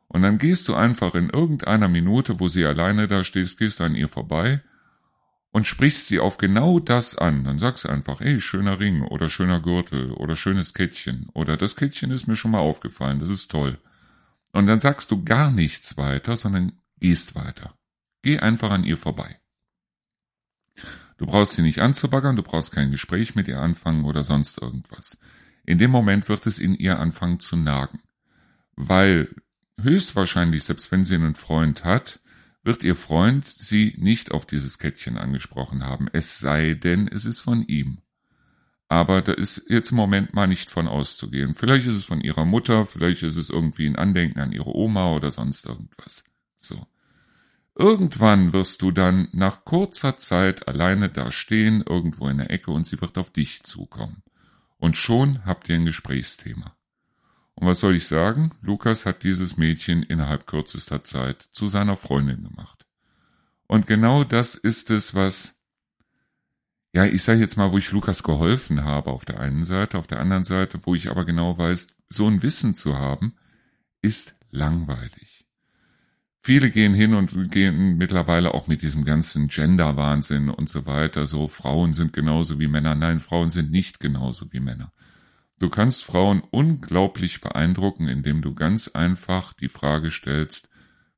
Und dann gehst du einfach in irgendeiner Minute, wo sie alleine da stehst, gehst an ihr vorbei und sprichst sie auf genau das an. Dann sagst du einfach, ey, schöner Ring oder schöner Gürtel oder schönes Kettchen oder das Kettchen ist mir schon mal aufgefallen, das ist toll. Und dann sagst du gar nichts weiter, sondern gehst weiter. Geh einfach an ihr vorbei. Du brauchst sie nicht anzubaggern, du brauchst kein Gespräch mit ihr anfangen oder sonst irgendwas. In dem Moment wird es in ihr anfangen zu nagen. Weil höchstwahrscheinlich, selbst wenn sie einen Freund hat, wird ihr Freund sie nicht auf dieses Kettchen angesprochen haben, es sei denn, es ist von ihm. Aber da ist jetzt im Moment mal nicht von auszugehen. Vielleicht ist es von ihrer Mutter, vielleicht ist es irgendwie ein Andenken an ihre Oma oder sonst irgendwas. So. Irgendwann wirst du dann nach kurzer Zeit alleine da stehen, irgendwo in der Ecke, und sie wird auf dich zukommen. Und schon habt ihr ein Gesprächsthema. Und was soll ich sagen? Lukas hat dieses Mädchen innerhalb kürzester Zeit zu seiner Freundin gemacht. Und genau das ist es, was ja, ich sage jetzt mal, wo ich Lukas geholfen habe auf der einen Seite, auf der anderen Seite, wo ich aber genau weiß, so ein Wissen zu haben, ist langweilig. Viele gehen hin und gehen mittlerweile auch mit diesem ganzen Gender-Wahnsinn und so weiter, so Frauen sind genauso wie Männer. Nein, Frauen sind nicht genauso wie Männer. Du kannst Frauen unglaublich beeindrucken, indem du ganz einfach die Frage stellst,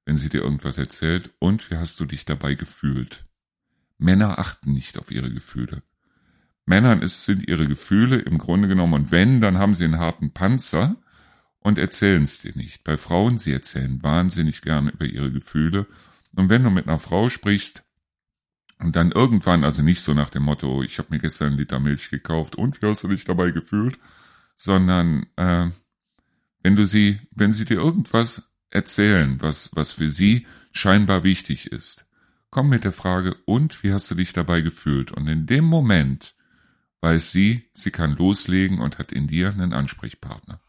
wenn sie dir irgendwas erzählt, und wie hast du dich dabei gefühlt? Männer achten nicht auf ihre Gefühle. Männern ist, sind ihre Gefühle im Grunde genommen, und wenn, dann haben sie einen harten Panzer und erzählen es dir nicht. Bei Frauen, sie erzählen wahnsinnig gerne über ihre Gefühle. Und wenn du mit einer Frau sprichst, und dann irgendwann, also nicht so nach dem Motto, ich habe mir gestern einen Liter Milch gekauft und wie hast du dich dabei gefühlt, sondern äh, wenn du sie, wenn sie dir irgendwas erzählen, was, was für sie scheinbar wichtig ist, komm mit der Frage, und wie hast du dich dabei gefühlt? Und in dem Moment weiß sie, sie kann loslegen und hat in dir einen Ansprechpartner.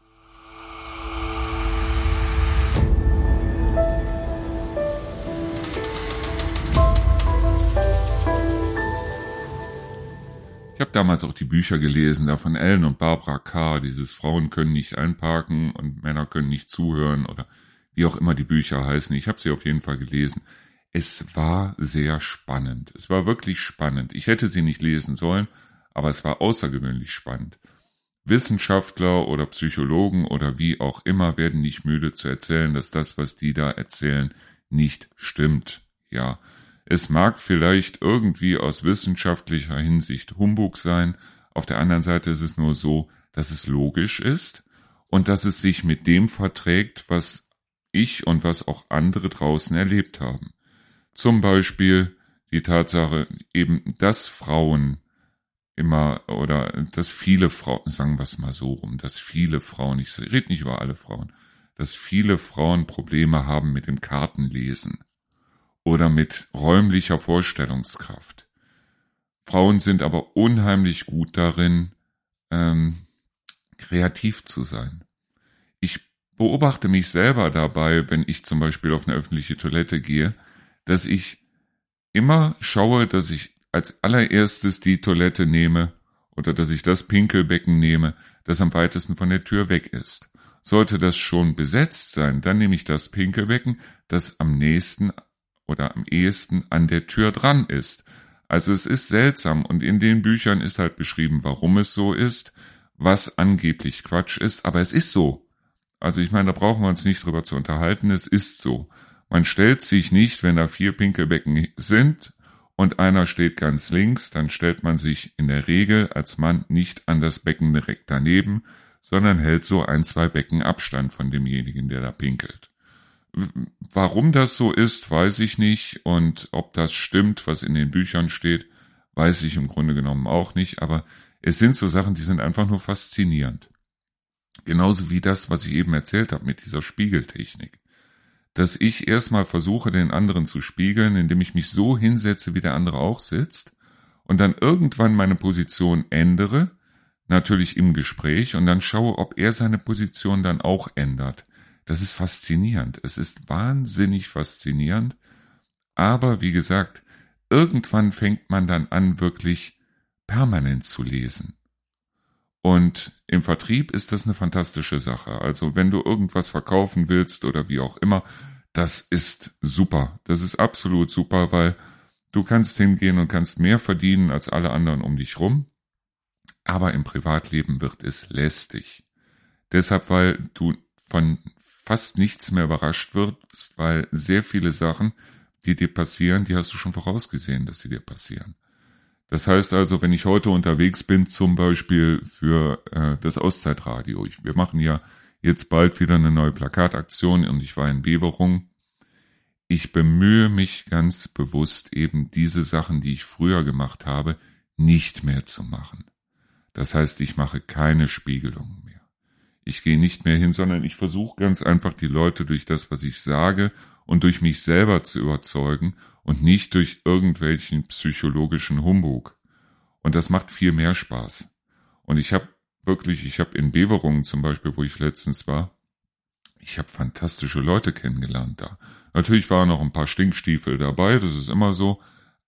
Ich habe damals auch die Bücher gelesen, da von Ellen und Barbara Carr, dieses Frauen können nicht einparken und Männer können nicht zuhören oder wie auch immer die Bücher heißen. Ich habe sie auf jeden Fall gelesen. Es war sehr spannend. Es war wirklich spannend. Ich hätte sie nicht lesen sollen, aber es war außergewöhnlich spannend. Wissenschaftler oder Psychologen oder wie auch immer werden nicht müde zu erzählen, dass das, was die da erzählen, nicht stimmt. Ja, es mag vielleicht irgendwie aus wissenschaftlicher Hinsicht Humbug sein, auf der anderen Seite ist es nur so, dass es logisch ist und dass es sich mit dem verträgt, was ich und was auch andere draußen erlebt haben. Zum Beispiel die Tatsache eben, dass Frauen immer oder dass viele Frauen, sagen wir es mal so rum, dass viele Frauen, ich rede nicht über alle Frauen, dass viele Frauen Probleme haben mit dem Kartenlesen oder mit räumlicher Vorstellungskraft. Frauen sind aber unheimlich gut darin, ähm, kreativ zu sein. Ich beobachte mich selber dabei, wenn ich zum Beispiel auf eine öffentliche Toilette gehe, dass ich immer schaue, dass ich als allererstes die Toilette nehme oder dass ich das Pinkelbecken nehme, das am weitesten von der Tür weg ist. Sollte das schon besetzt sein, dann nehme ich das Pinkelbecken, das am nächsten oder am ehesten an der Tür dran ist. Also es ist seltsam und in den Büchern ist halt beschrieben, warum es so ist, was angeblich Quatsch ist, aber es ist so. Also ich meine, da brauchen wir uns nicht drüber zu unterhalten, es ist so. Man stellt sich nicht, wenn da vier Pinkelbecken sind und einer steht ganz links, dann stellt man sich in der Regel als Mann nicht an das Becken direkt daneben, sondern hält so ein, zwei Becken Abstand von demjenigen, der da pinkelt. Warum das so ist, weiß ich nicht. Und ob das stimmt, was in den Büchern steht, weiß ich im Grunde genommen auch nicht. Aber es sind so Sachen, die sind einfach nur faszinierend. Genauso wie das, was ich eben erzählt habe mit dieser Spiegeltechnik. Dass ich erstmal versuche, den anderen zu spiegeln, indem ich mich so hinsetze, wie der andere auch sitzt, und dann irgendwann meine Position ändere, natürlich im Gespräch, und dann schaue, ob er seine Position dann auch ändert. Das ist faszinierend. Es ist wahnsinnig faszinierend. Aber wie gesagt, irgendwann fängt man dann an, wirklich permanent zu lesen. Und im Vertrieb ist das eine fantastische Sache. Also wenn du irgendwas verkaufen willst oder wie auch immer, das ist super. Das ist absolut super, weil du kannst hingehen und kannst mehr verdienen als alle anderen um dich rum. Aber im Privatleben wird es lästig. Deshalb, weil du von fast nichts mehr überrascht wirst, weil sehr viele Sachen, die dir passieren, die hast du schon vorausgesehen, dass sie dir passieren. Das heißt also, wenn ich heute unterwegs bin, zum Beispiel für äh, das Auszeitradio, ich, wir machen ja jetzt bald wieder eine neue Plakataktion und ich war in Beverung. Ich bemühe mich ganz bewusst eben diese Sachen, die ich früher gemacht habe, nicht mehr zu machen. Das heißt, ich mache keine Spiegelungen mehr. Ich gehe nicht mehr hin, sondern ich versuche ganz einfach die Leute durch das, was ich sage und durch mich selber zu überzeugen und nicht durch irgendwelchen psychologischen Humbug. Und das macht viel mehr Spaß. Und ich habe wirklich, ich habe in Beverungen zum Beispiel, wo ich letztens war, ich habe fantastische Leute kennengelernt da. Natürlich waren noch ein paar Stinkstiefel dabei, das ist immer so.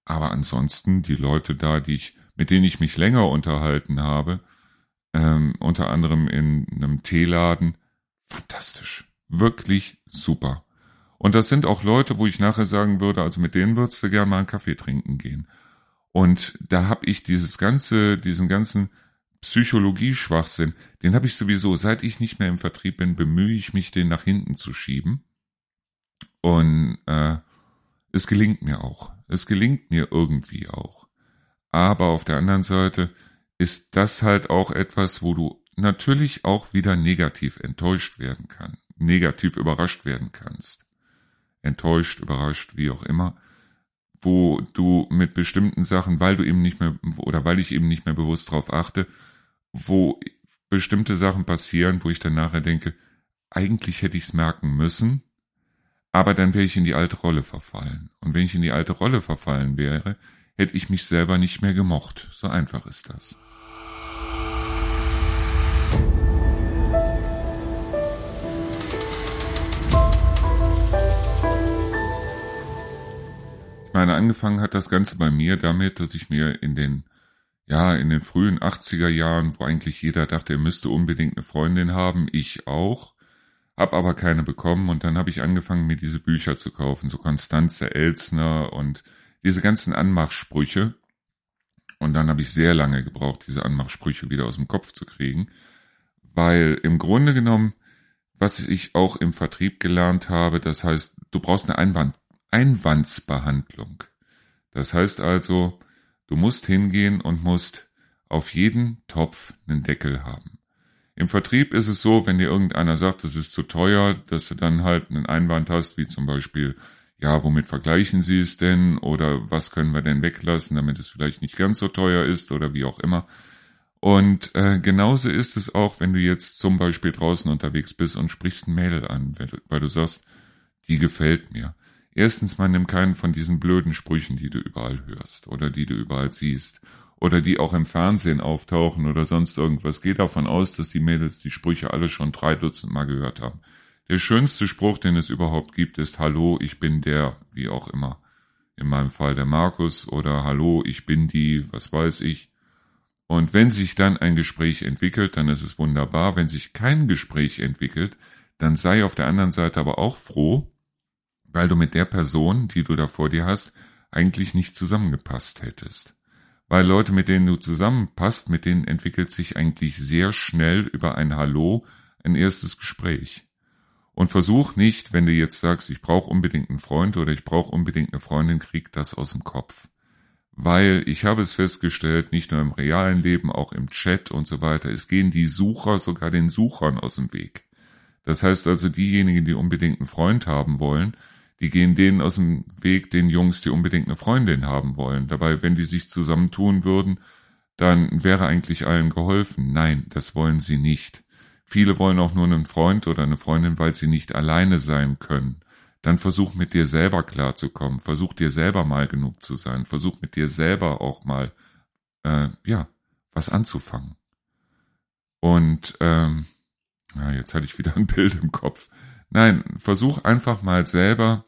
Aber ansonsten die Leute da, die ich, mit denen ich mich länger unterhalten habe, ähm, unter anderem in einem Teeladen. Fantastisch. Wirklich super. Und das sind auch Leute, wo ich nachher sagen würde, also mit denen würdest du gerne mal einen Kaffee trinken gehen. Und da habe ich dieses ganze, diesen ganzen Psychologie-Schwachsinn, den habe ich sowieso, seit ich nicht mehr im Vertrieb bin, bemühe ich mich, den nach hinten zu schieben. Und äh, es gelingt mir auch. Es gelingt mir irgendwie auch. Aber auf der anderen Seite, ist das halt auch etwas, wo du natürlich auch wieder negativ enttäuscht werden kann, negativ überrascht werden kannst. Enttäuscht, überrascht, wie auch immer, wo du mit bestimmten Sachen, weil du eben nicht mehr, oder weil ich eben nicht mehr bewusst drauf achte, wo bestimmte Sachen passieren, wo ich dann nachher denke, eigentlich hätte ich es merken müssen, aber dann wäre ich in die alte Rolle verfallen. Und wenn ich in die alte Rolle verfallen wäre, hätte ich mich selber nicht mehr gemocht. So einfach ist das. Meine, angefangen hat das Ganze bei mir damit, dass ich mir in den ja, in den frühen 80er Jahren, wo eigentlich jeder dachte, er müsste unbedingt eine Freundin haben, ich auch, hab aber keine bekommen und dann habe ich angefangen, mir diese Bücher zu kaufen, so Konstanze Elsner und diese ganzen Anmachsprüche. Und dann habe ich sehr lange gebraucht, diese Anmachsprüche wieder aus dem Kopf zu kriegen, weil im Grunde genommen, was ich auch im Vertrieb gelernt habe, das heißt, du brauchst eine Einwand, Einwandsbehandlung. Das heißt also, Du musst hingehen und musst auf jeden Topf einen Deckel haben. Im Vertrieb ist es so, wenn dir irgendeiner sagt, das ist zu teuer, dass du dann halt einen Einwand hast, wie zum Beispiel, ja, womit vergleichen Sie es denn oder was können wir denn weglassen, damit es vielleicht nicht ganz so teuer ist oder wie auch immer. Und äh, genauso ist es auch, wenn du jetzt zum Beispiel draußen unterwegs bist und sprichst ein Mädel an, weil du sagst, die gefällt mir. Erstens, man nimmt keinen von diesen blöden Sprüchen, die du überall hörst oder die du überall siehst oder die auch im Fernsehen auftauchen oder sonst irgendwas. Geh davon aus, dass die Mädels die Sprüche alle schon drei Dutzend Mal gehört haben. Der schönste Spruch, den es überhaupt gibt, ist Hallo, ich bin der, wie auch immer. In meinem Fall der Markus oder Hallo, ich bin die, was weiß ich. Und wenn sich dann ein Gespräch entwickelt, dann ist es wunderbar. Wenn sich kein Gespräch entwickelt, dann sei auf der anderen Seite aber auch froh, weil du mit der Person, die du da vor dir hast, eigentlich nicht zusammengepasst hättest. Weil Leute, mit denen du zusammenpasst, mit denen entwickelt sich eigentlich sehr schnell über ein Hallo ein erstes Gespräch. Und versuch nicht, wenn du jetzt sagst, ich brauche unbedingt einen Freund oder ich brauche unbedingt eine Freundin, krieg das aus dem Kopf. Weil ich habe es festgestellt, nicht nur im realen Leben, auch im Chat und so weiter, es gehen die Sucher sogar den Suchern aus dem Weg. Das heißt also, diejenigen, die unbedingt einen Freund haben wollen, die gehen denen aus dem Weg, den Jungs, die unbedingt eine Freundin haben wollen. Dabei, wenn die sich zusammentun würden, dann wäre eigentlich allen geholfen. Nein, das wollen sie nicht. Viele wollen auch nur einen Freund oder eine Freundin, weil sie nicht alleine sein können. Dann versuch mit dir selber klarzukommen. Versuch dir selber mal genug zu sein. Versuch mit dir selber auch mal, äh, ja, was anzufangen. Und ähm, ja, jetzt hatte ich wieder ein Bild im Kopf. Nein, versuch einfach mal selber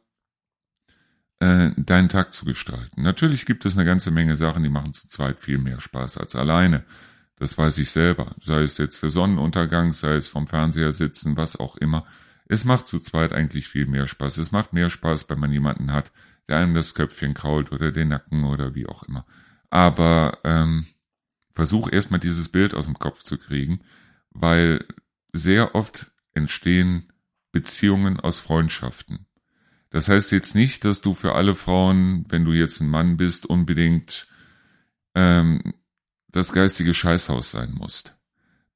äh, deinen Tag zu gestalten. Natürlich gibt es eine ganze Menge Sachen, die machen zu zweit viel mehr Spaß als alleine. Das weiß ich selber. Sei es jetzt der Sonnenuntergang, sei es vom Fernseher sitzen, was auch immer. Es macht zu zweit eigentlich viel mehr Spaß. Es macht mehr Spaß, wenn man jemanden hat, der einem das Köpfchen krault oder den Nacken oder wie auch immer. Aber ähm, versuch erstmal dieses Bild aus dem Kopf zu kriegen, weil sehr oft entstehen Beziehungen aus Freundschaften. Das heißt jetzt nicht, dass du für alle Frauen, wenn du jetzt ein Mann bist, unbedingt ähm, das geistige Scheißhaus sein musst.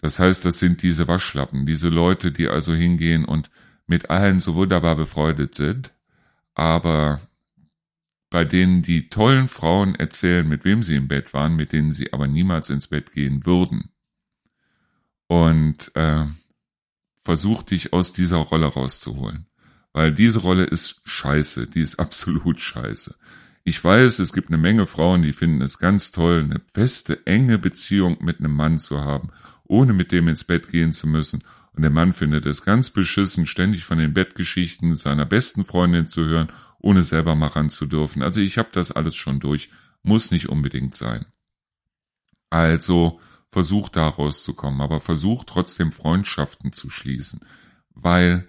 Das heißt, das sind diese Waschlappen, diese Leute, die also hingehen und mit allen so wunderbar befreundet sind, aber bei denen die tollen Frauen erzählen, mit wem sie im Bett waren, mit denen sie aber niemals ins Bett gehen würden. Und äh, versuch dich aus dieser Rolle rauszuholen. Weil diese Rolle ist scheiße, die ist absolut scheiße. Ich weiß, es gibt eine Menge Frauen, die finden es ganz toll, eine feste, enge Beziehung mit einem Mann zu haben, ohne mit dem ins Bett gehen zu müssen. Und der Mann findet es ganz beschissen, ständig von den Bettgeschichten seiner besten Freundin zu hören, ohne selber mal ran zu dürfen. Also ich habe das alles schon durch, muss nicht unbedingt sein. Also versuch da rauszukommen, aber versuch trotzdem Freundschaften zu schließen, weil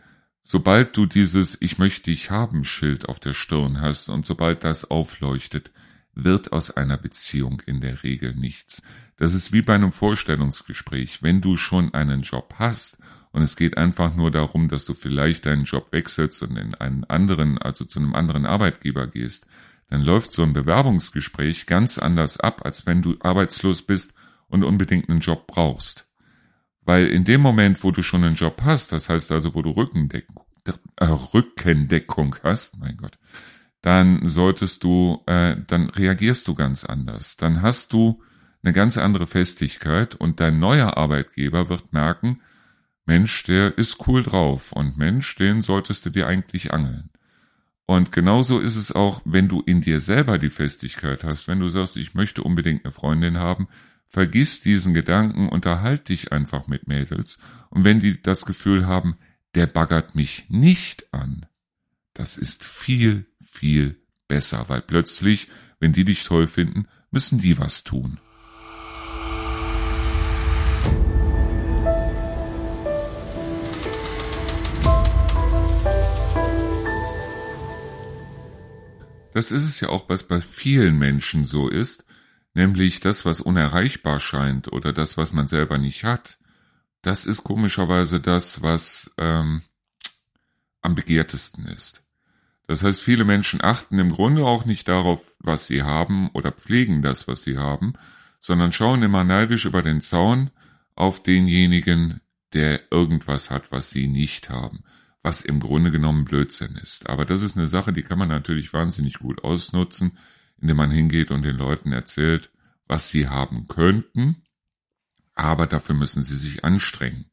Sobald du dieses Ich möchte dich haben Schild auf der Stirn hast und sobald das aufleuchtet, wird aus einer Beziehung in der Regel nichts. Das ist wie bei einem Vorstellungsgespräch. Wenn du schon einen Job hast und es geht einfach nur darum, dass du vielleicht deinen Job wechselst und in einen anderen, also zu einem anderen Arbeitgeber gehst, dann läuft so ein Bewerbungsgespräch ganz anders ab, als wenn du arbeitslos bist und unbedingt einen Job brauchst. Weil in dem Moment, wo du schon einen Job hast, das heißt also, wo du Rückendeckung, äh, Rückendeckung hast, mein Gott, dann solltest du, äh, dann reagierst du ganz anders. Dann hast du eine ganz andere Festigkeit und dein neuer Arbeitgeber wird merken, Mensch, der ist cool drauf und Mensch, den solltest du dir eigentlich angeln. Und genauso ist es auch, wenn du in dir selber die Festigkeit hast, wenn du sagst, ich möchte unbedingt eine Freundin haben, Vergiss diesen Gedanken, unterhalt dich einfach mit Mädels. Und wenn die das Gefühl haben, der baggert mich nicht an, das ist viel, viel besser, weil plötzlich, wenn die dich toll finden, müssen die was tun. Das ist es ja auch, was bei vielen Menschen so ist, nämlich das, was unerreichbar scheint oder das, was man selber nicht hat, das ist komischerweise das, was ähm, am begehrtesten ist. Das heißt, viele Menschen achten im Grunde auch nicht darauf, was sie haben oder pflegen das, was sie haben, sondern schauen immer neidisch über den Zaun auf denjenigen, der irgendwas hat, was sie nicht haben, was im Grunde genommen Blödsinn ist. Aber das ist eine Sache, die kann man natürlich wahnsinnig gut ausnutzen, indem man hingeht und den Leuten erzählt, was sie haben könnten, aber dafür müssen sie sich anstrengen.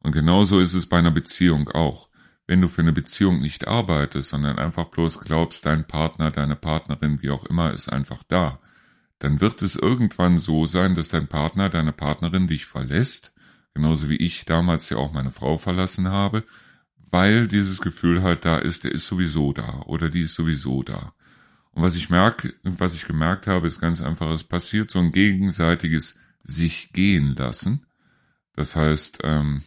Und genauso ist es bei einer Beziehung auch. Wenn du für eine Beziehung nicht arbeitest, sondern einfach bloß glaubst, dein Partner, deine Partnerin, wie auch immer, ist einfach da, dann wird es irgendwann so sein, dass dein Partner, deine Partnerin dich verlässt, genauso wie ich damals ja auch meine Frau verlassen habe, weil dieses Gefühl halt da ist, der ist sowieso da oder die ist sowieso da. Und was ich merke, was ich gemerkt habe, ist ganz einfach, es passiert so ein gegenseitiges sich gehen lassen. Das heißt, ähm,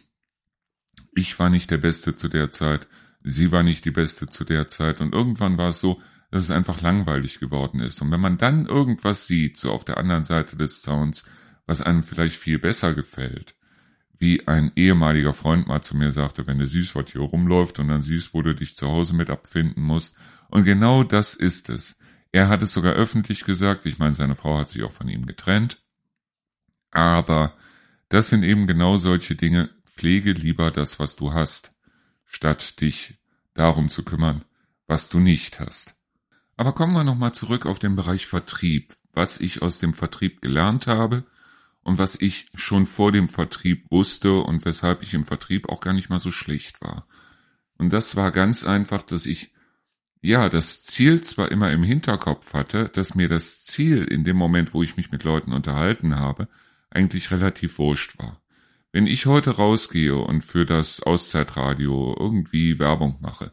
ich war nicht der Beste zu der Zeit, sie war nicht die Beste zu der Zeit und irgendwann war es so, dass es einfach langweilig geworden ist. Und wenn man dann irgendwas sieht, so auf der anderen Seite des Zauns, was einem vielleicht viel besser gefällt, wie ein ehemaliger Freund mal zu mir sagte, wenn du siehst, was hier rumläuft und dann siehst, wo du dich zu Hause mit abfinden musst. Und genau das ist es. Er hat es sogar öffentlich gesagt, ich meine, seine Frau hat sich auch von ihm getrennt. Aber das sind eben genau solche Dinge, pflege lieber das, was du hast, statt dich darum zu kümmern, was du nicht hast. Aber kommen wir nochmal zurück auf den Bereich Vertrieb, was ich aus dem Vertrieb gelernt habe und was ich schon vor dem Vertrieb wusste und weshalb ich im Vertrieb auch gar nicht mal so schlecht war. Und das war ganz einfach, dass ich ja das Ziel zwar immer im Hinterkopf hatte, dass mir das Ziel in dem Moment, wo ich mich mit Leuten unterhalten habe, eigentlich relativ wurscht war. Wenn ich heute rausgehe und für das Auszeitradio irgendwie Werbung mache,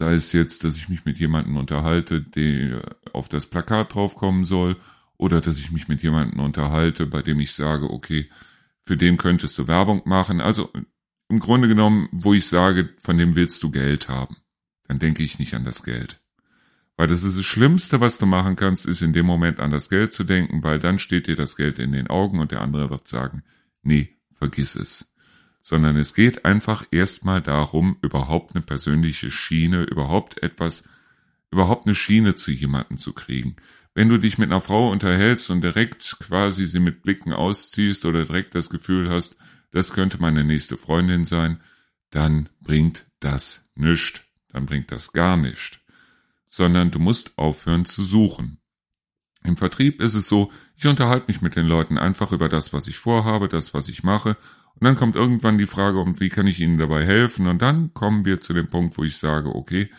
Sei es jetzt, dass ich mich mit jemandem unterhalte, der auf das Plakat draufkommen soll, oder dass ich mich mit jemandem unterhalte, bei dem ich sage, okay, für den könntest du Werbung machen. Also im Grunde genommen, wo ich sage, von dem willst du Geld haben, dann denke ich nicht an das Geld. Weil das ist das Schlimmste, was du machen kannst, ist in dem Moment an das Geld zu denken, weil dann steht dir das Geld in den Augen und der andere wird sagen, nee, vergiss es sondern es geht einfach erstmal darum, überhaupt eine persönliche Schiene, überhaupt etwas, überhaupt eine Schiene zu jemandem zu kriegen. Wenn du dich mit einer Frau unterhältst und direkt quasi sie mit Blicken ausziehst oder direkt das Gefühl hast, das könnte meine nächste Freundin sein, dann bringt das nichts, dann bringt das gar nichts, sondern du musst aufhören zu suchen. Im Vertrieb ist es so, ich unterhalte mich mit den Leuten einfach über das, was ich vorhabe, das, was ich mache und dann kommt irgendwann die Frage, und wie kann ich Ihnen dabei helfen? Und dann kommen wir zu dem Punkt, wo ich sage, okay,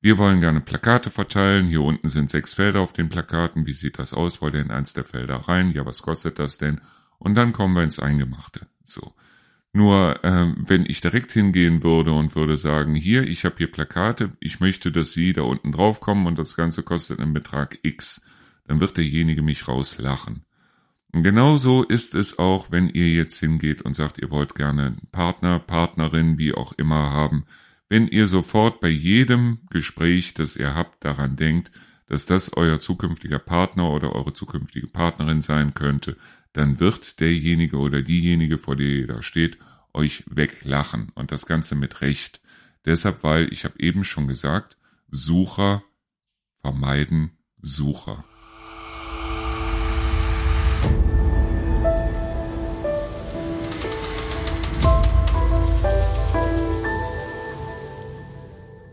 wir wollen gerne Plakate verteilen. Hier unten sind sechs Felder auf den Plakaten. Wie sieht das aus? Wollt ihr in eins der Felder rein? Ja, was kostet das denn? Und dann kommen wir ins Eingemachte. So. Nur ähm, wenn ich direkt hingehen würde und würde sagen, hier, ich habe hier Plakate, ich möchte, dass Sie da unten drauf kommen und das Ganze kostet einen Betrag X, dann wird derjenige mich rauslachen. Und genauso ist es auch, wenn ihr jetzt hingeht und sagt, ihr wollt gerne einen Partner, Partnerin, wie auch immer haben. Wenn ihr sofort bei jedem Gespräch, das ihr habt, daran denkt, dass das euer zukünftiger Partner oder eure zukünftige Partnerin sein könnte, dann wird derjenige oder diejenige, vor der ihr da steht, euch weglachen. Und das Ganze mit Recht. Deshalb, weil ich habe eben schon gesagt, Sucher vermeiden Sucher.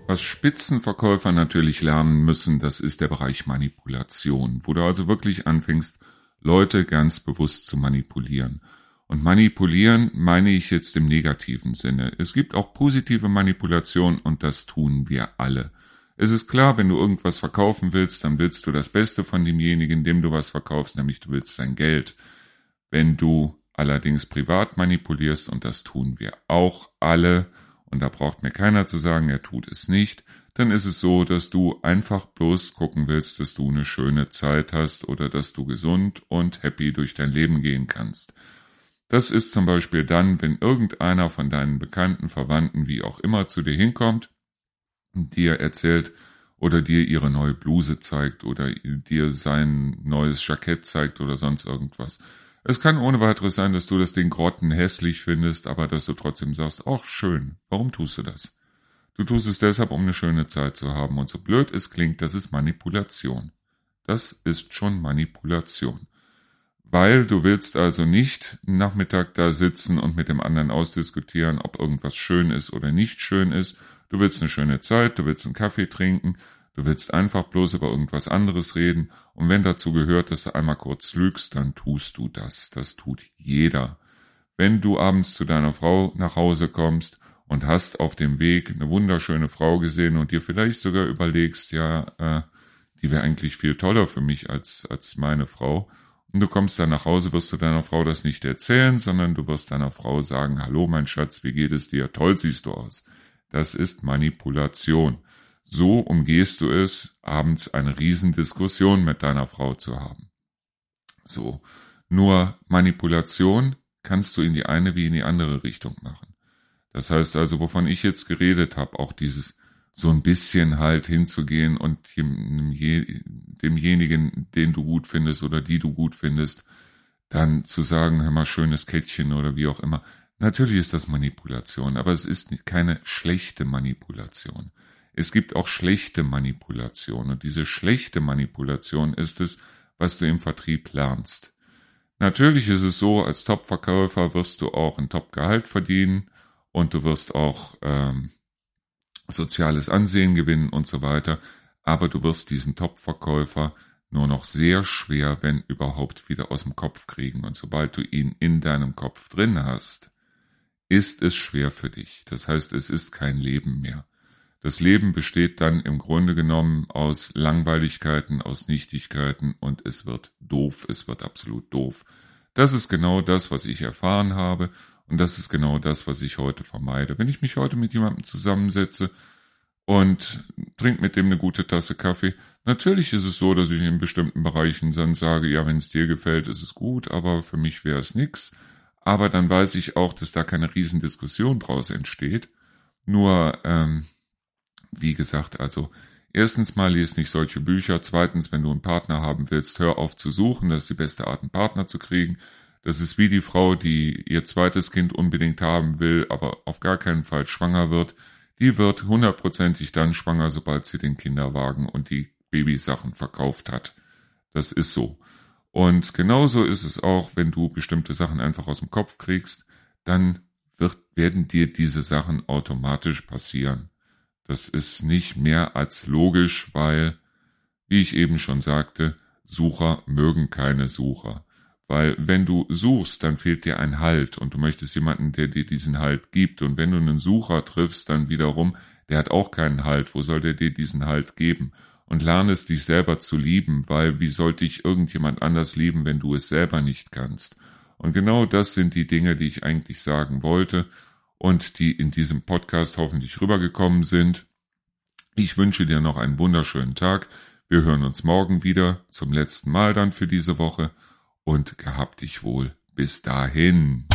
Was Spitzenverkäufer natürlich lernen müssen, das ist der Bereich Manipulation, wo du also wirklich anfängst, Leute ganz bewusst zu manipulieren. Und manipulieren meine ich jetzt im negativen Sinne. Es gibt auch positive Manipulation und das tun wir alle. Es ist klar, wenn du irgendwas verkaufen willst, dann willst du das Beste von demjenigen, dem du was verkaufst, nämlich du willst sein Geld. Wenn du allerdings privat manipulierst, und das tun wir auch alle, und da braucht mir keiner zu sagen, er tut es nicht, dann ist es so, dass du einfach bloß gucken willst, dass du eine schöne Zeit hast oder dass du gesund und happy durch dein Leben gehen kannst. Das ist zum Beispiel dann, wenn irgendeiner von deinen Bekannten, Verwandten, wie auch immer, zu dir hinkommt dir erzählt oder dir ihre neue Bluse zeigt oder dir sein neues Jackett zeigt oder sonst irgendwas. Es kann ohne weiteres sein, dass du das Ding grotten hässlich findest, aber dass du trotzdem sagst, ach schön, warum tust du das? Du tust es deshalb, um eine schöne Zeit zu haben. Und so blöd es klingt, das ist Manipulation. Das ist schon Manipulation. Weil du willst also nicht Nachmittag da sitzen und mit dem anderen ausdiskutieren, ob irgendwas schön ist oder nicht schön ist. Du willst eine schöne Zeit, du willst einen Kaffee trinken, du willst einfach bloß über irgendwas anderes reden. Und wenn dazu gehört, dass du einmal kurz lügst, dann tust du das. Das tut jeder. Wenn du abends zu deiner Frau nach Hause kommst und hast auf dem Weg eine wunderschöne Frau gesehen und dir vielleicht sogar überlegst, ja, äh, die wäre eigentlich viel toller für mich als, als meine Frau. Und du kommst dann nach Hause, wirst du deiner Frau das nicht erzählen, sondern du wirst deiner Frau sagen, hallo mein Schatz, wie geht es dir? Toll siehst du aus. Das ist Manipulation. So umgehst du es, abends eine Riesendiskussion mit deiner Frau zu haben. So. Nur Manipulation kannst du in die eine wie in die andere Richtung machen. Das heißt also, wovon ich jetzt geredet habe, auch dieses so ein bisschen halt hinzugehen und demjenigen, den du gut findest oder die du gut findest, dann zu sagen, hör mal, schönes Kettchen oder wie auch immer. Natürlich ist das Manipulation, aber es ist keine schlechte Manipulation. Es gibt auch schlechte Manipulation und diese schlechte Manipulation ist es, was du im Vertrieb lernst. Natürlich ist es so, als Top-Verkäufer wirst du auch ein Top-Gehalt verdienen und du wirst auch ähm, soziales Ansehen gewinnen und so weiter. Aber du wirst diesen Top-Verkäufer nur noch sehr schwer, wenn überhaupt, wieder aus dem Kopf kriegen. Und sobald du ihn in deinem Kopf drin hast, ist es schwer für dich. Das heißt, es ist kein Leben mehr. Das Leben besteht dann im Grunde genommen aus Langweiligkeiten, aus Nichtigkeiten und es wird doof, es wird absolut doof. Das ist genau das, was ich erfahren habe und das ist genau das, was ich heute vermeide. Wenn ich mich heute mit jemandem zusammensetze und trinke mit dem eine gute Tasse Kaffee, natürlich ist es so, dass ich in bestimmten Bereichen dann sage, ja, wenn es dir gefällt, ist es gut, aber für mich wäre es nix. Aber dann weiß ich auch, dass da keine Riesendiskussion draus entsteht. Nur, ähm, wie gesagt, also erstens mal lies nicht solche Bücher. Zweitens, wenn du einen Partner haben willst, hör auf zu suchen. Das ist die beste Art, einen Partner zu kriegen. Das ist wie die Frau, die ihr zweites Kind unbedingt haben will, aber auf gar keinen Fall schwanger wird. Die wird hundertprozentig dann schwanger, sobald sie den Kinderwagen und die Babysachen verkauft hat. Das ist so. Und genauso ist es auch, wenn du bestimmte Sachen einfach aus dem Kopf kriegst, dann wird, werden dir diese Sachen automatisch passieren. Das ist nicht mehr als logisch, weil, wie ich eben schon sagte, Sucher mögen keine Sucher. Weil wenn du suchst, dann fehlt dir ein Halt und du möchtest jemanden, der dir diesen Halt gibt. Und wenn du einen Sucher triffst, dann wiederum, der hat auch keinen Halt. Wo soll der dir diesen Halt geben? Und lerne es dich selber zu lieben, weil wie sollte ich irgendjemand anders lieben, wenn du es selber nicht kannst? Und genau das sind die Dinge, die ich eigentlich sagen wollte und die in diesem Podcast hoffentlich rübergekommen sind. Ich wünsche dir noch einen wunderschönen Tag. Wir hören uns morgen wieder zum letzten Mal dann für diese Woche und gehabt dich wohl. Bis dahin.